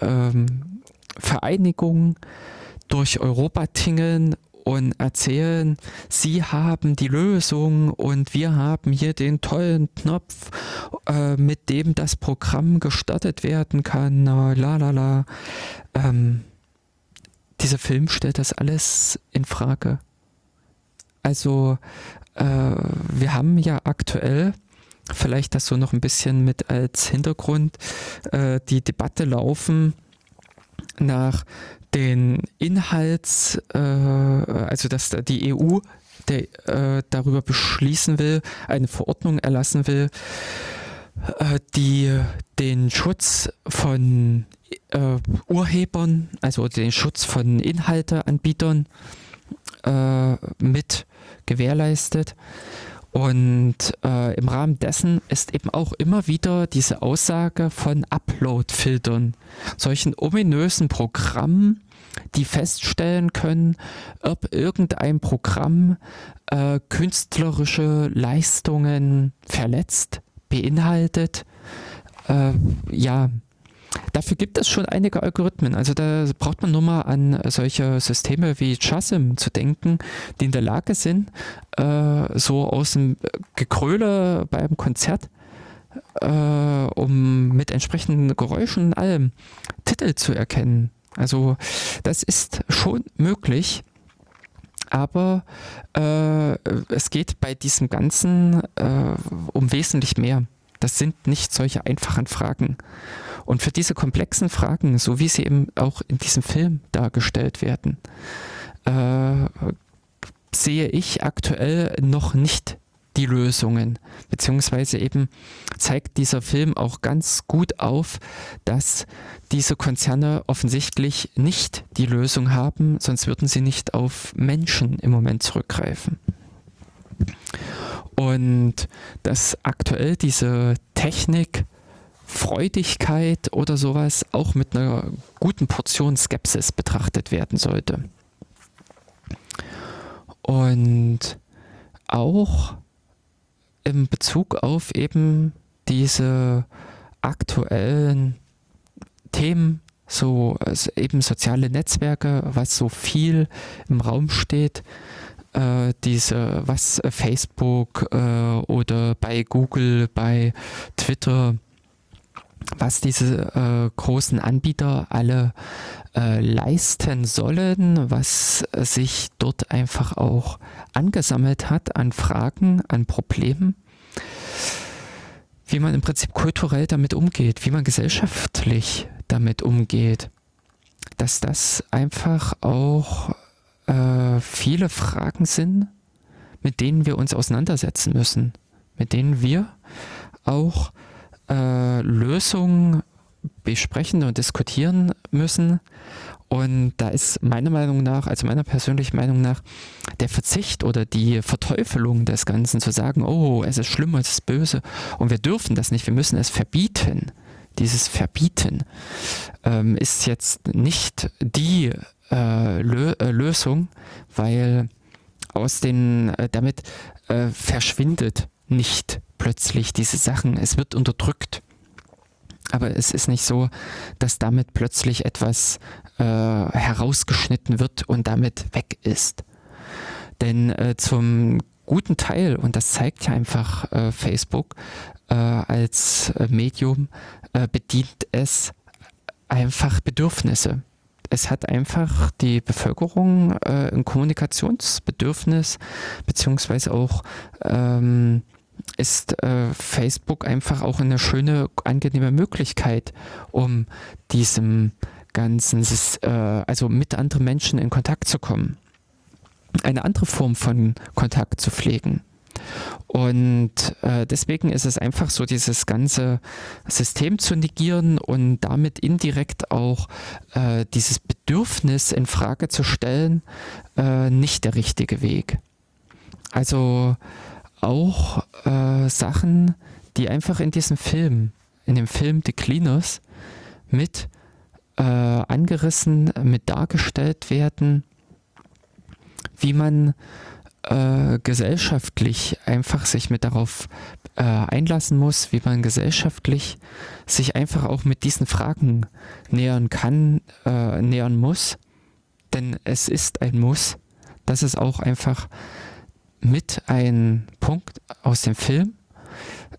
ähm, Vereinigungen durch Europa tingeln und erzählen, sie haben die Lösung und wir haben hier den tollen Knopf, äh, mit dem das Programm gestartet werden kann. La la la. Ähm, dieser Film stellt das alles in Frage. Also äh, wir haben ja aktuell vielleicht das so noch ein bisschen mit als Hintergrund, äh, die Debatte laufen nach den Inhalts, äh, also dass die EU der, äh, darüber beschließen will, eine Verordnung erlassen will, äh, die den Schutz von äh, Urhebern, also den Schutz von Inhalteanbietern äh, mit gewährleistet. Und äh, im Rahmen dessen ist eben auch immer wieder diese Aussage von Upload-Filtern, solchen ominösen Programmen, die feststellen können, ob irgendein Programm äh, künstlerische Leistungen verletzt, beinhaltet. Äh, ja, Dafür gibt es schon einige Algorithmen. Also da braucht man nur mal an solche Systeme wie JASM zu denken, die in der Lage sind, äh, so aus dem Gekröle beim Konzert, äh, um mit entsprechenden Geräuschen und allem Titel zu erkennen. Also das ist schon möglich. Aber äh, es geht bei diesem Ganzen äh, um wesentlich mehr. Das sind nicht solche einfachen Fragen. Und für diese komplexen Fragen, so wie sie eben auch in diesem Film dargestellt werden, äh, sehe ich aktuell noch nicht die Lösungen. Beziehungsweise eben zeigt dieser Film auch ganz gut auf, dass diese Konzerne offensichtlich nicht die Lösung haben, sonst würden sie nicht auf Menschen im Moment zurückgreifen. Und dass aktuell diese Technik Freudigkeit oder sowas auch mit einer guten Portion Skepsis betrachtet werden sollte. Und auch im Bezug auf eben diese aktuellen Themen, so also eben soziale Netzwerke, was so viel im Raum steht, äh, diese, was Facebook äh, oder bei Google, bei Twitter was diese äh, großen Anbieter alle äh, leisten sollen, was sich dort einfach auch angesammelt hat an Fragen, an Problemen, wie man im Prinzip kulturell damit umgeht, wie man gesellschaftlich damit umgeht, dass das einfach auch äh, viele Fragen sind, mit denen wir uns auseinandersetzen müssen, mit denen wir auch äh, Lösungen besprechen und diskutieren müssen. Und da ist meiner Meinung nach, also meiner persönlichen Meinung nach, der Verzicht oder die Verteufelung des Ganzen zu sagen, oh, es ist schlimm, es ist böse und wir dürfen das nicht, wir müssen es verbieten. Dieses Verbieten ähm, ist jetzt nicht die äh, Lö äh, Lösung, weil aus den, äh, damit äh, verschwindet nicht plötzlich diese Sachen. Es wird unterdrückt. Aber es ist nicht so, dass damit plötzlich etwas äh, herausgeschnitten wird und damit weg ist. Denn äh, zum guten Teil, und das zeigt ja einfach äh, Facebook äh, als äh, Medium, äh, bedient es einfach Bedürfnisse. Es hat einfach die Bevölkerung ein Kommunikationsbedürfnis, beziehungsweise auch ähm, ist äh, Facebook einfach auch eine schöne, angenehme Möglichkeit, um diesem ganzen, äh, also mit anderen Menschen in Kontakt zu kommen. Eine andere Form von Kontakt zu pflegen. Und äh, deswegen ist es einfach so, dieses ganze System zu negieren und damit indirekt auch äh, dieses Bedürfnis in Frage zu stellen, äh, nicht der richtige Weg. Also auch äh, Sachen, die einfach in diesem Film, in dem Film The Cleaners, mit äh, angerissen, mit dargestellt werden, wie man äh, gesellschaftlich einfach sich mit darauf äh, einlassen muss, wie man gesellschaftlich sich einfach auch mit diesen Fragen nähern kann, äh, nähern muss. Denn es ist ein Muss, dass es auch einfach mit ein Punkt aus dem Film,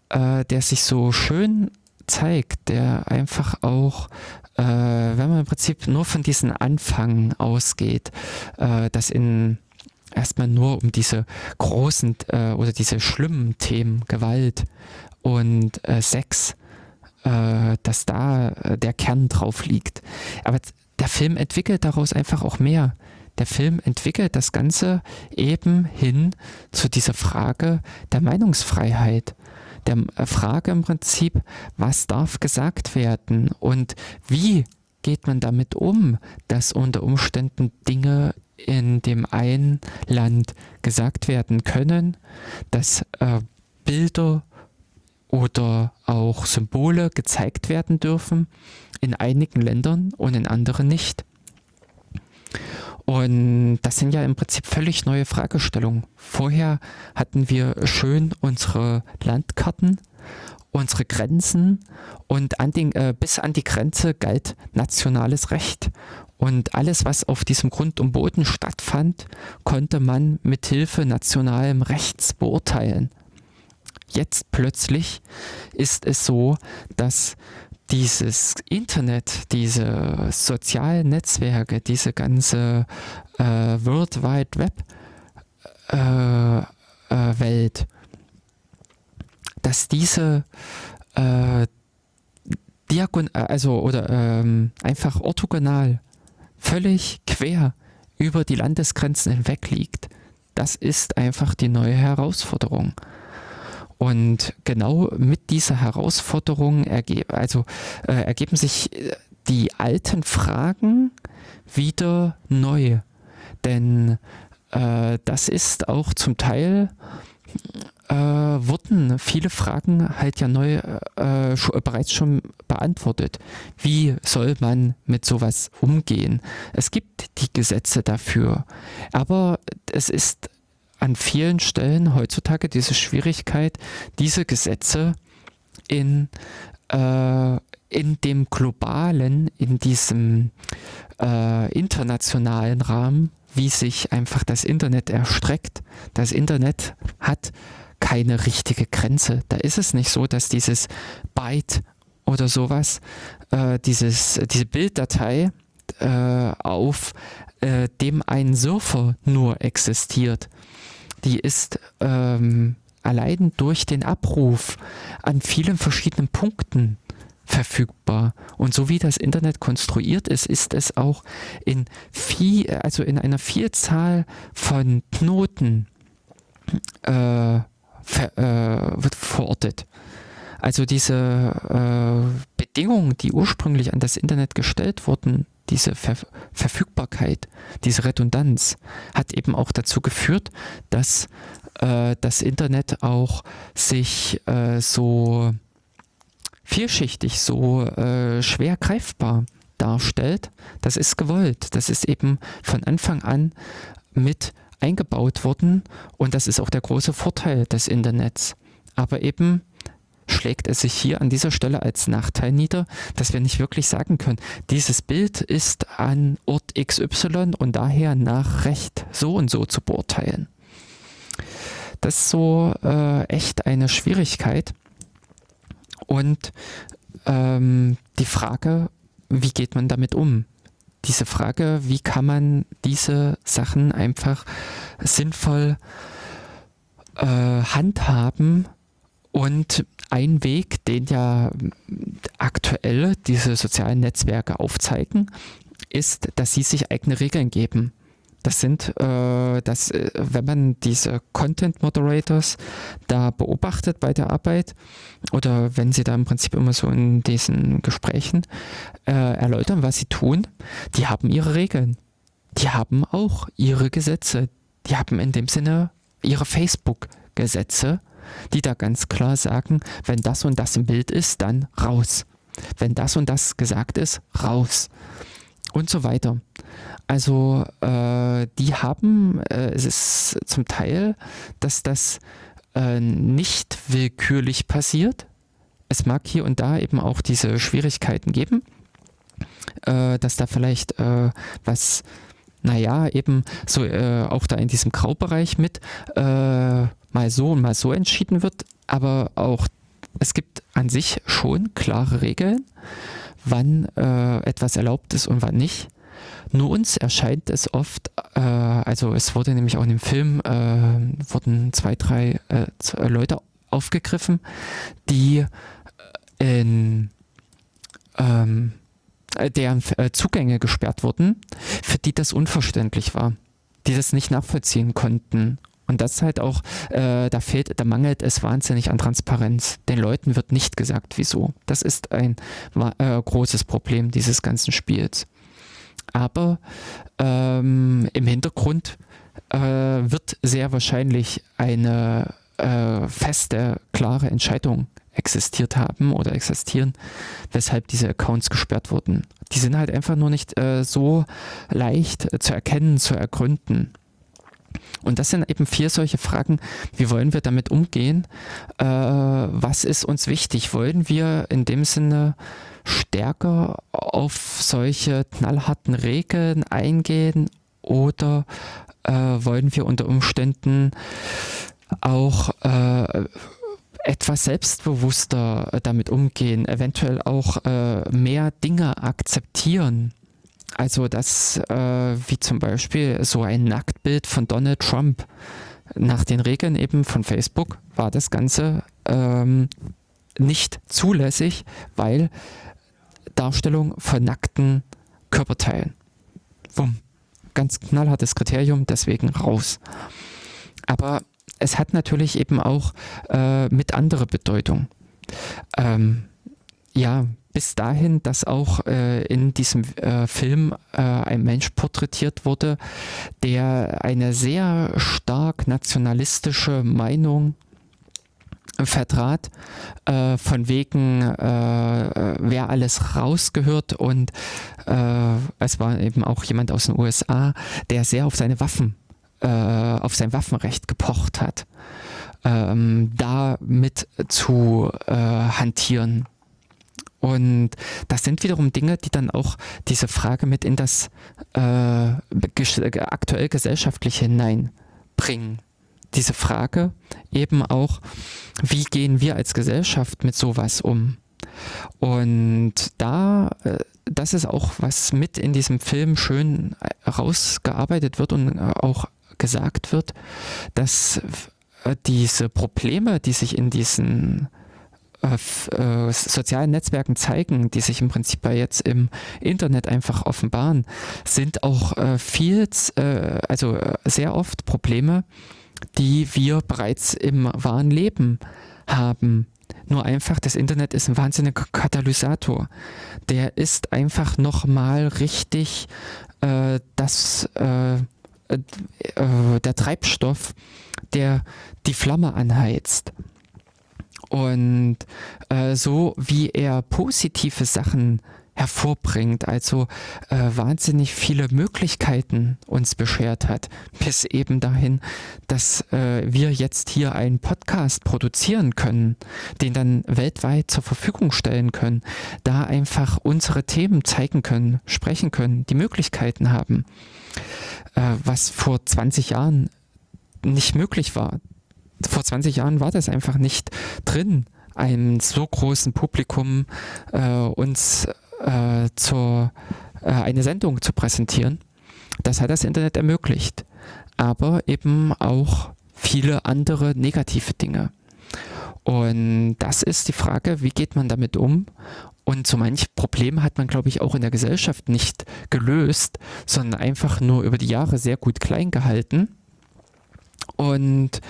äh, der sich so schön zeigt, der einfach auch, äh, wenn man im Prinzip nur von diesem Anfang ausgeht, äh, dass in erstmal nur um diese großen äh, oder diese schlimmen Themen, Gewalt und äh, Sex, äh, dass da äh, der Kern drauf liegt. Aber der Film entwickelt daraus einfach auch mehr. Der Film entwickelt das Ganze eben hin zu dieser Frage der Meinungsfreiheit. Der äh, Frage im Prinzip, was darf gesagt werden und wie geht man damit um, dass unter Umständen Dinge in dem einen Land gesagt werden können, dass äh, Bilder oder auch Symbole gezeigt werden dürfen, in einigen Ländern und in anderen nicht. Und das sind ja im Prinzip völlig neue Fragestellungen. Vorher hatten wir schön unsere Landkarten, unsere Grenzen und an den, äh, bis an die Grenze galt nationales Recht. Und alles, was auf diesem Grund und Boden stattfand, konnte man mit Hilfe nationalem Rechts beurteilen. Jetzt plötzlich ist es so, dass dieses Internet, diese sozialen Netzwerke, diese ganze äh, World Wide Web äh, äh, Welt, dass diese äh, diagon also oder ähm, einfach orthogonal völlig quer über die Landesgrenzen hinweg liegt. Das ist einfach die neue Herausforderung. Und genau mit dieser Herausforderung erge also, äh, ergeben sich äh, die alten Fragen wieder neu. Denn äh, das ist auch zum Teil, äh, wurden viele Fragen halt ja neu äh, schon, bereits schon beantwortet. Wie soll man mit sowas umgehen? Es gibt die Gesetze dafür, aber es ist an vielen Stellen heutzutage diese Schwierigkeit, diese Gesetze in, äh, in dem globalen, in diesem äh, internationalen Rahmen, wie sich einfach das Internet erstreckt. Das Internet hat keine richtige Grenze. Da ist es nicht so, dass dieses Byte oder sowas, äh, dieses, diese Bilddatei äh, auf äh, dem ein Surfer nur existiert die ist ähm, allein durch den Abruf an vielen verschiedenen Punkten verfügbar. Und so wie das Internet konstruiert ist, ist es auch in viel, also in einer Vielzahl von Knoten äh, ver, äh, wird verortet. Also diese äh, Bedingungen, die ursprünglich an das Internet gestellt wurden, diese Ver Verfügbarkeit, diese Redundanz hat eben auch dazu geführt, dass äh, das Internet auch sich äh, so vielschichtig, so äh, schwer greifbar darstellt. Das ist gewollt. Das ist eben von Anfang an mit eingebaut worden und das ist auch der große Vorteil des Internets. Aber eben schlägt es sich hier an dieser Stelle als Nachteil nieder, dass wir nicht wirklich sagen können, dieses Bild ist an Ort XY und daher nach Recht so und so zu beurteilen. Das ist so äh, echt eine Schwierigkeit. Und ähm, die Frage, wie geht man damit um? Diese Frage, wie kann man diese Sachen einfach sinnvoll äh, handhaben und ein Weg, den ja aktuell diese sozialen Netzwerke aufzeigen, ist, dass sie sich eigene Regeln geben. Das sind, äh, das, äh, wenn man diese Content Moderators da beobachtet bei der Arbeit oder wenn sie da im Prinzip immer so in diesen Gesprächen äh, erläutern, was sie tun, die haben ihre Regeln. Die haben auch ihre Gesetze. Die haben in dem Sinne ihre Facebook-Gesetze die da ganz klar sagen, wenn das und das im Bild ist, dann raus. Wenn das und das gesagt ist, raus. Und so weiter. Also äh, die haben, äh, es ist zum Teil, dass das äh, nicht willkürlich passiert. Es mag hier und da eben auch diese Schwierigkeiten geben, äh, dass da vielleicht äh, was naja, eben so äh, auch da in diesem Graubereich mit äh, mal so und mal so entschieden wird, aber auch es gibt an sich schon klare Regeln, wann äh, etwas erlaubt ist und wann nicht. Nur uns erscheint es oft, äh, also es wurde nämlich auch in dem Film, äh, wurden zwei, drei äh, Leute aufgegriffen, die in ähm, deren äh, Zugänge gesperrt wurden, für die das unverständlich war, die das nicht nachvollziehen konnten. Und das halt auch, äh, da fehlt, da mangelt es wahnsinnig an Transparenz. Den Leuten wird nicht gesagt, wieso. Das ist ein äh, großes Problem dieses ganzen Spiels. Aber ähm, im Hintergrund äh, wird sehr wahrscheinlich eine äh, feste, klare Entscheidung existiert haben oder existieren, weshalb diese Accounts gesperrt wurden. Die sind halt einfach nur nicht äh, so leicht zu erkennen, zu ergründen. Und das sind eben vier solche Fragen. Wie wollen wir damit umgehen? Äh, was ist uns wichtig? Wollen wir in dem Sinne stärker auf solche knallharten Regeln eingehen oder äh, wollen wir unter Umständen auch äh, etwas selbstbewusster damit umgehen, eventuell auch äh, mehr Dinge akzeptieren? Also das, äh, wie zum Beispiel so ein Nacktbild von Donald Trump. Nach den Regeln eben von Facebook war das Ganze ähm, nicht zulässig, weil Darstellung von nackten Körperteilen. Wumm. Ganz knallhartes Kriterium, deswegen raus. Aber es hat natürlich eben auch äh, mit anderer Bedeutung. Ähm, ja, bis dahin, dass auch äh, in diesem äh, Film äh, ein Mensch porträtiert wurde, der eine sehr stark nationalistische Meinung vertrat, äh, von wegen, äh, wer alles rausgehört und äh, es war eben auch jemand aus den USA, der sehr auf seine Waffen, auf sein Waffenrecht gepocht hat, ähm, damit zu hantieren und das sind wiederum Dinge, die dann auch diese Frage mit in das äh, aktuell gesellschaftliche hineinbringen. Diese Frage eben auch, wie gehen wir als Gesellschaft mit sowas um? Und da, äh, das ist auch, was mit in diesem Film schön rausgearbeitet wird und auch gesagt wird, dass äh, diese Probleme, die sich in diesen äh, äh, sozialen Netzwerken zeigen, die sich im Prinzip jetzt im Internet einfach offenbaren, sind auch viel, also sehr oft Probleme, die wir bereits im wahren Leben haben. Nur einfach, das Internet ist ein wahnsinniger Katalysator. Der ist einfach nochmal richtig das, äh, der Treibstoff, der die Flamme anheizt. Und äh, so wie er positive Sachen hervorbringt, also äh, wahnsinnig viele Möglichkeiten uns beschert hat, bis eben dahin, dass äh, wir jetzt hier einen Podcast produzieren können, den dann weltweit zur Verfügung stellen können, da einfach unsere Themen zeigen können, sprechen können, die Möglichkeiten haben, äh, was vor 20 Jahren nicht möglich war. Vor 20 Jahren war das einfach nicht drin, einem so großen Publikum äh, uns äh, zur, äh, eine Sendung zu präsentieren. Das hat das Internet ermöglicht. Aber eben auch viele andere negative Dinge. Und das ist die Frage, wie geht man damit um? Und so manch Problem hat man, glaube ich, auch in der Gesellschaft nicht gelöst, sondern einfach nur über die Jahre sehr gut klein gehalten und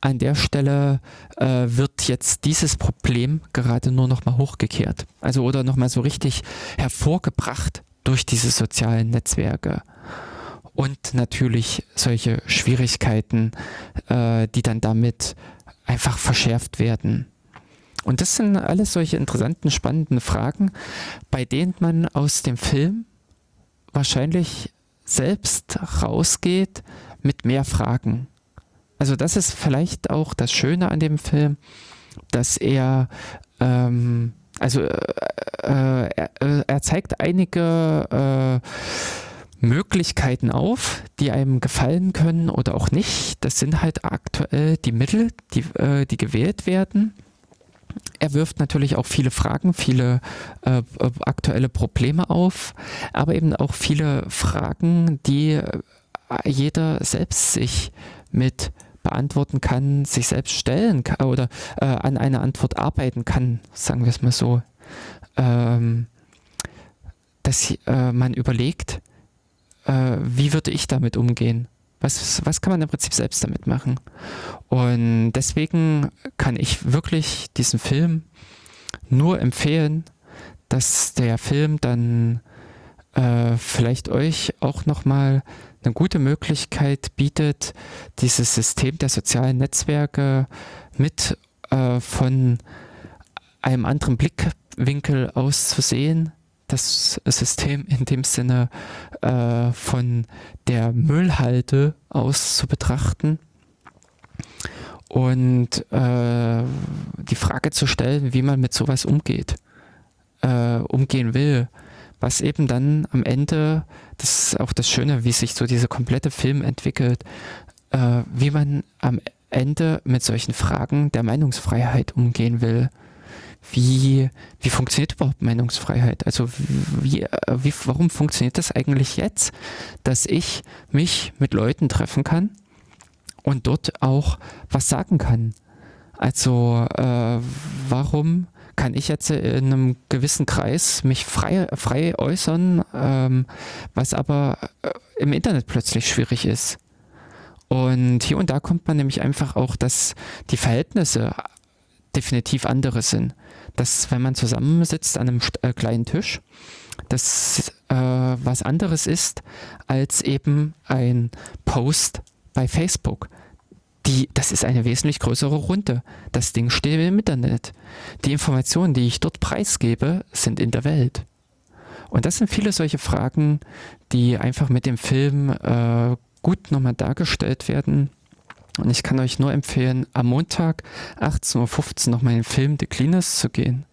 an der Stelle äh, wird jetzt dieses Problem gerade nur noch mal hochgekehrt. Also oder noch mal so richtig hervorgebracht durch diese sozialen Netzwerke. Und natürlich solche Schwierigkeiten, äh, die dann damit einfach verschärft werden. Und das sind alles solche interessanten, spannenden Fragen, bei denen man aus dem Film wahrscheinlich selbst rausgeht mit mehr Fragen also das ist vielleicht auch das Schöne an dem Film, dass er ähm, also äh, äh er, äh, er, zeigt einige äh, Möglichkeiten auf, die einem gefallen können oder auch nicht. Das sind halt aktuell die Mittel, die, äh, die gewählt werden. er wirft natürlich auch viele Fragen, viele äh, aktuelle Probleme auf, aber eben auch viele Fragen, die jeder selbst sich mit beantworten kann, sich selbst stellen kann oder äh, an einer Antwort arbeiten kann, sagen wir es mal so. Ähm, dass äh, man überlegt, äh, wie würde ich damit umgehen? Was, was kann man im Prinzip selbst damit machen? Und deswegen kann ich wirklich diesen Film nur empfehlen, dass der Film dann äh, vielleicht euch auch nochmal eine gute Möglichkeit bietet, dieses System der sozialen Netzwerke mit äh, von einem anderen Blickwinkel aus zu sehen. Das System in dem Sinne äh, von der Müllhalde aus zu betrachten und äh, die Frage zu stellen, wie man mit sowas umgeht, äh, umgehen will was eben dann am Ende, das ist auch das Schöne, wie sich so dieser komplette Film entwickelt, äh, wie man am Ende mit solchen Fragen der Meinungsfreiheit umgehen will. Wie, wie funktioniert überhaupt Meinungsfreiheit? Also wie, wie, warum funktioniert das eigentlich jetzt, dass ich mich mit Leuten treffen kann und dort auch was sagen kann? Also äh, warum kann ich jetzt in einem gewissen Kreis mich frei, frei äußern, ähm, was aber äh, im Internet plötzlich schwierig ist. Und hier und da kommt man nämlich einfach auch, dass die Verhältnisse definitiv andere sind. Dass wenn man zusammensitzt an einem äh, kleinen Tisch, das äh, was anderes ist als eben ein Post bei Facebook die, das ist eine wesentlich größere Runde. Das Ding steht im Internet. Die Informationen, die ich dort preisgebe, sind in der Welt. Und das sind viele solche Fragen, die einfach mit dem Film äh, gut nochmal dargestellt werden. Und ich kann euch nur empfehlen, am Montag 18.15 Uhr nochmal in den Film The Cleaners zu gehen.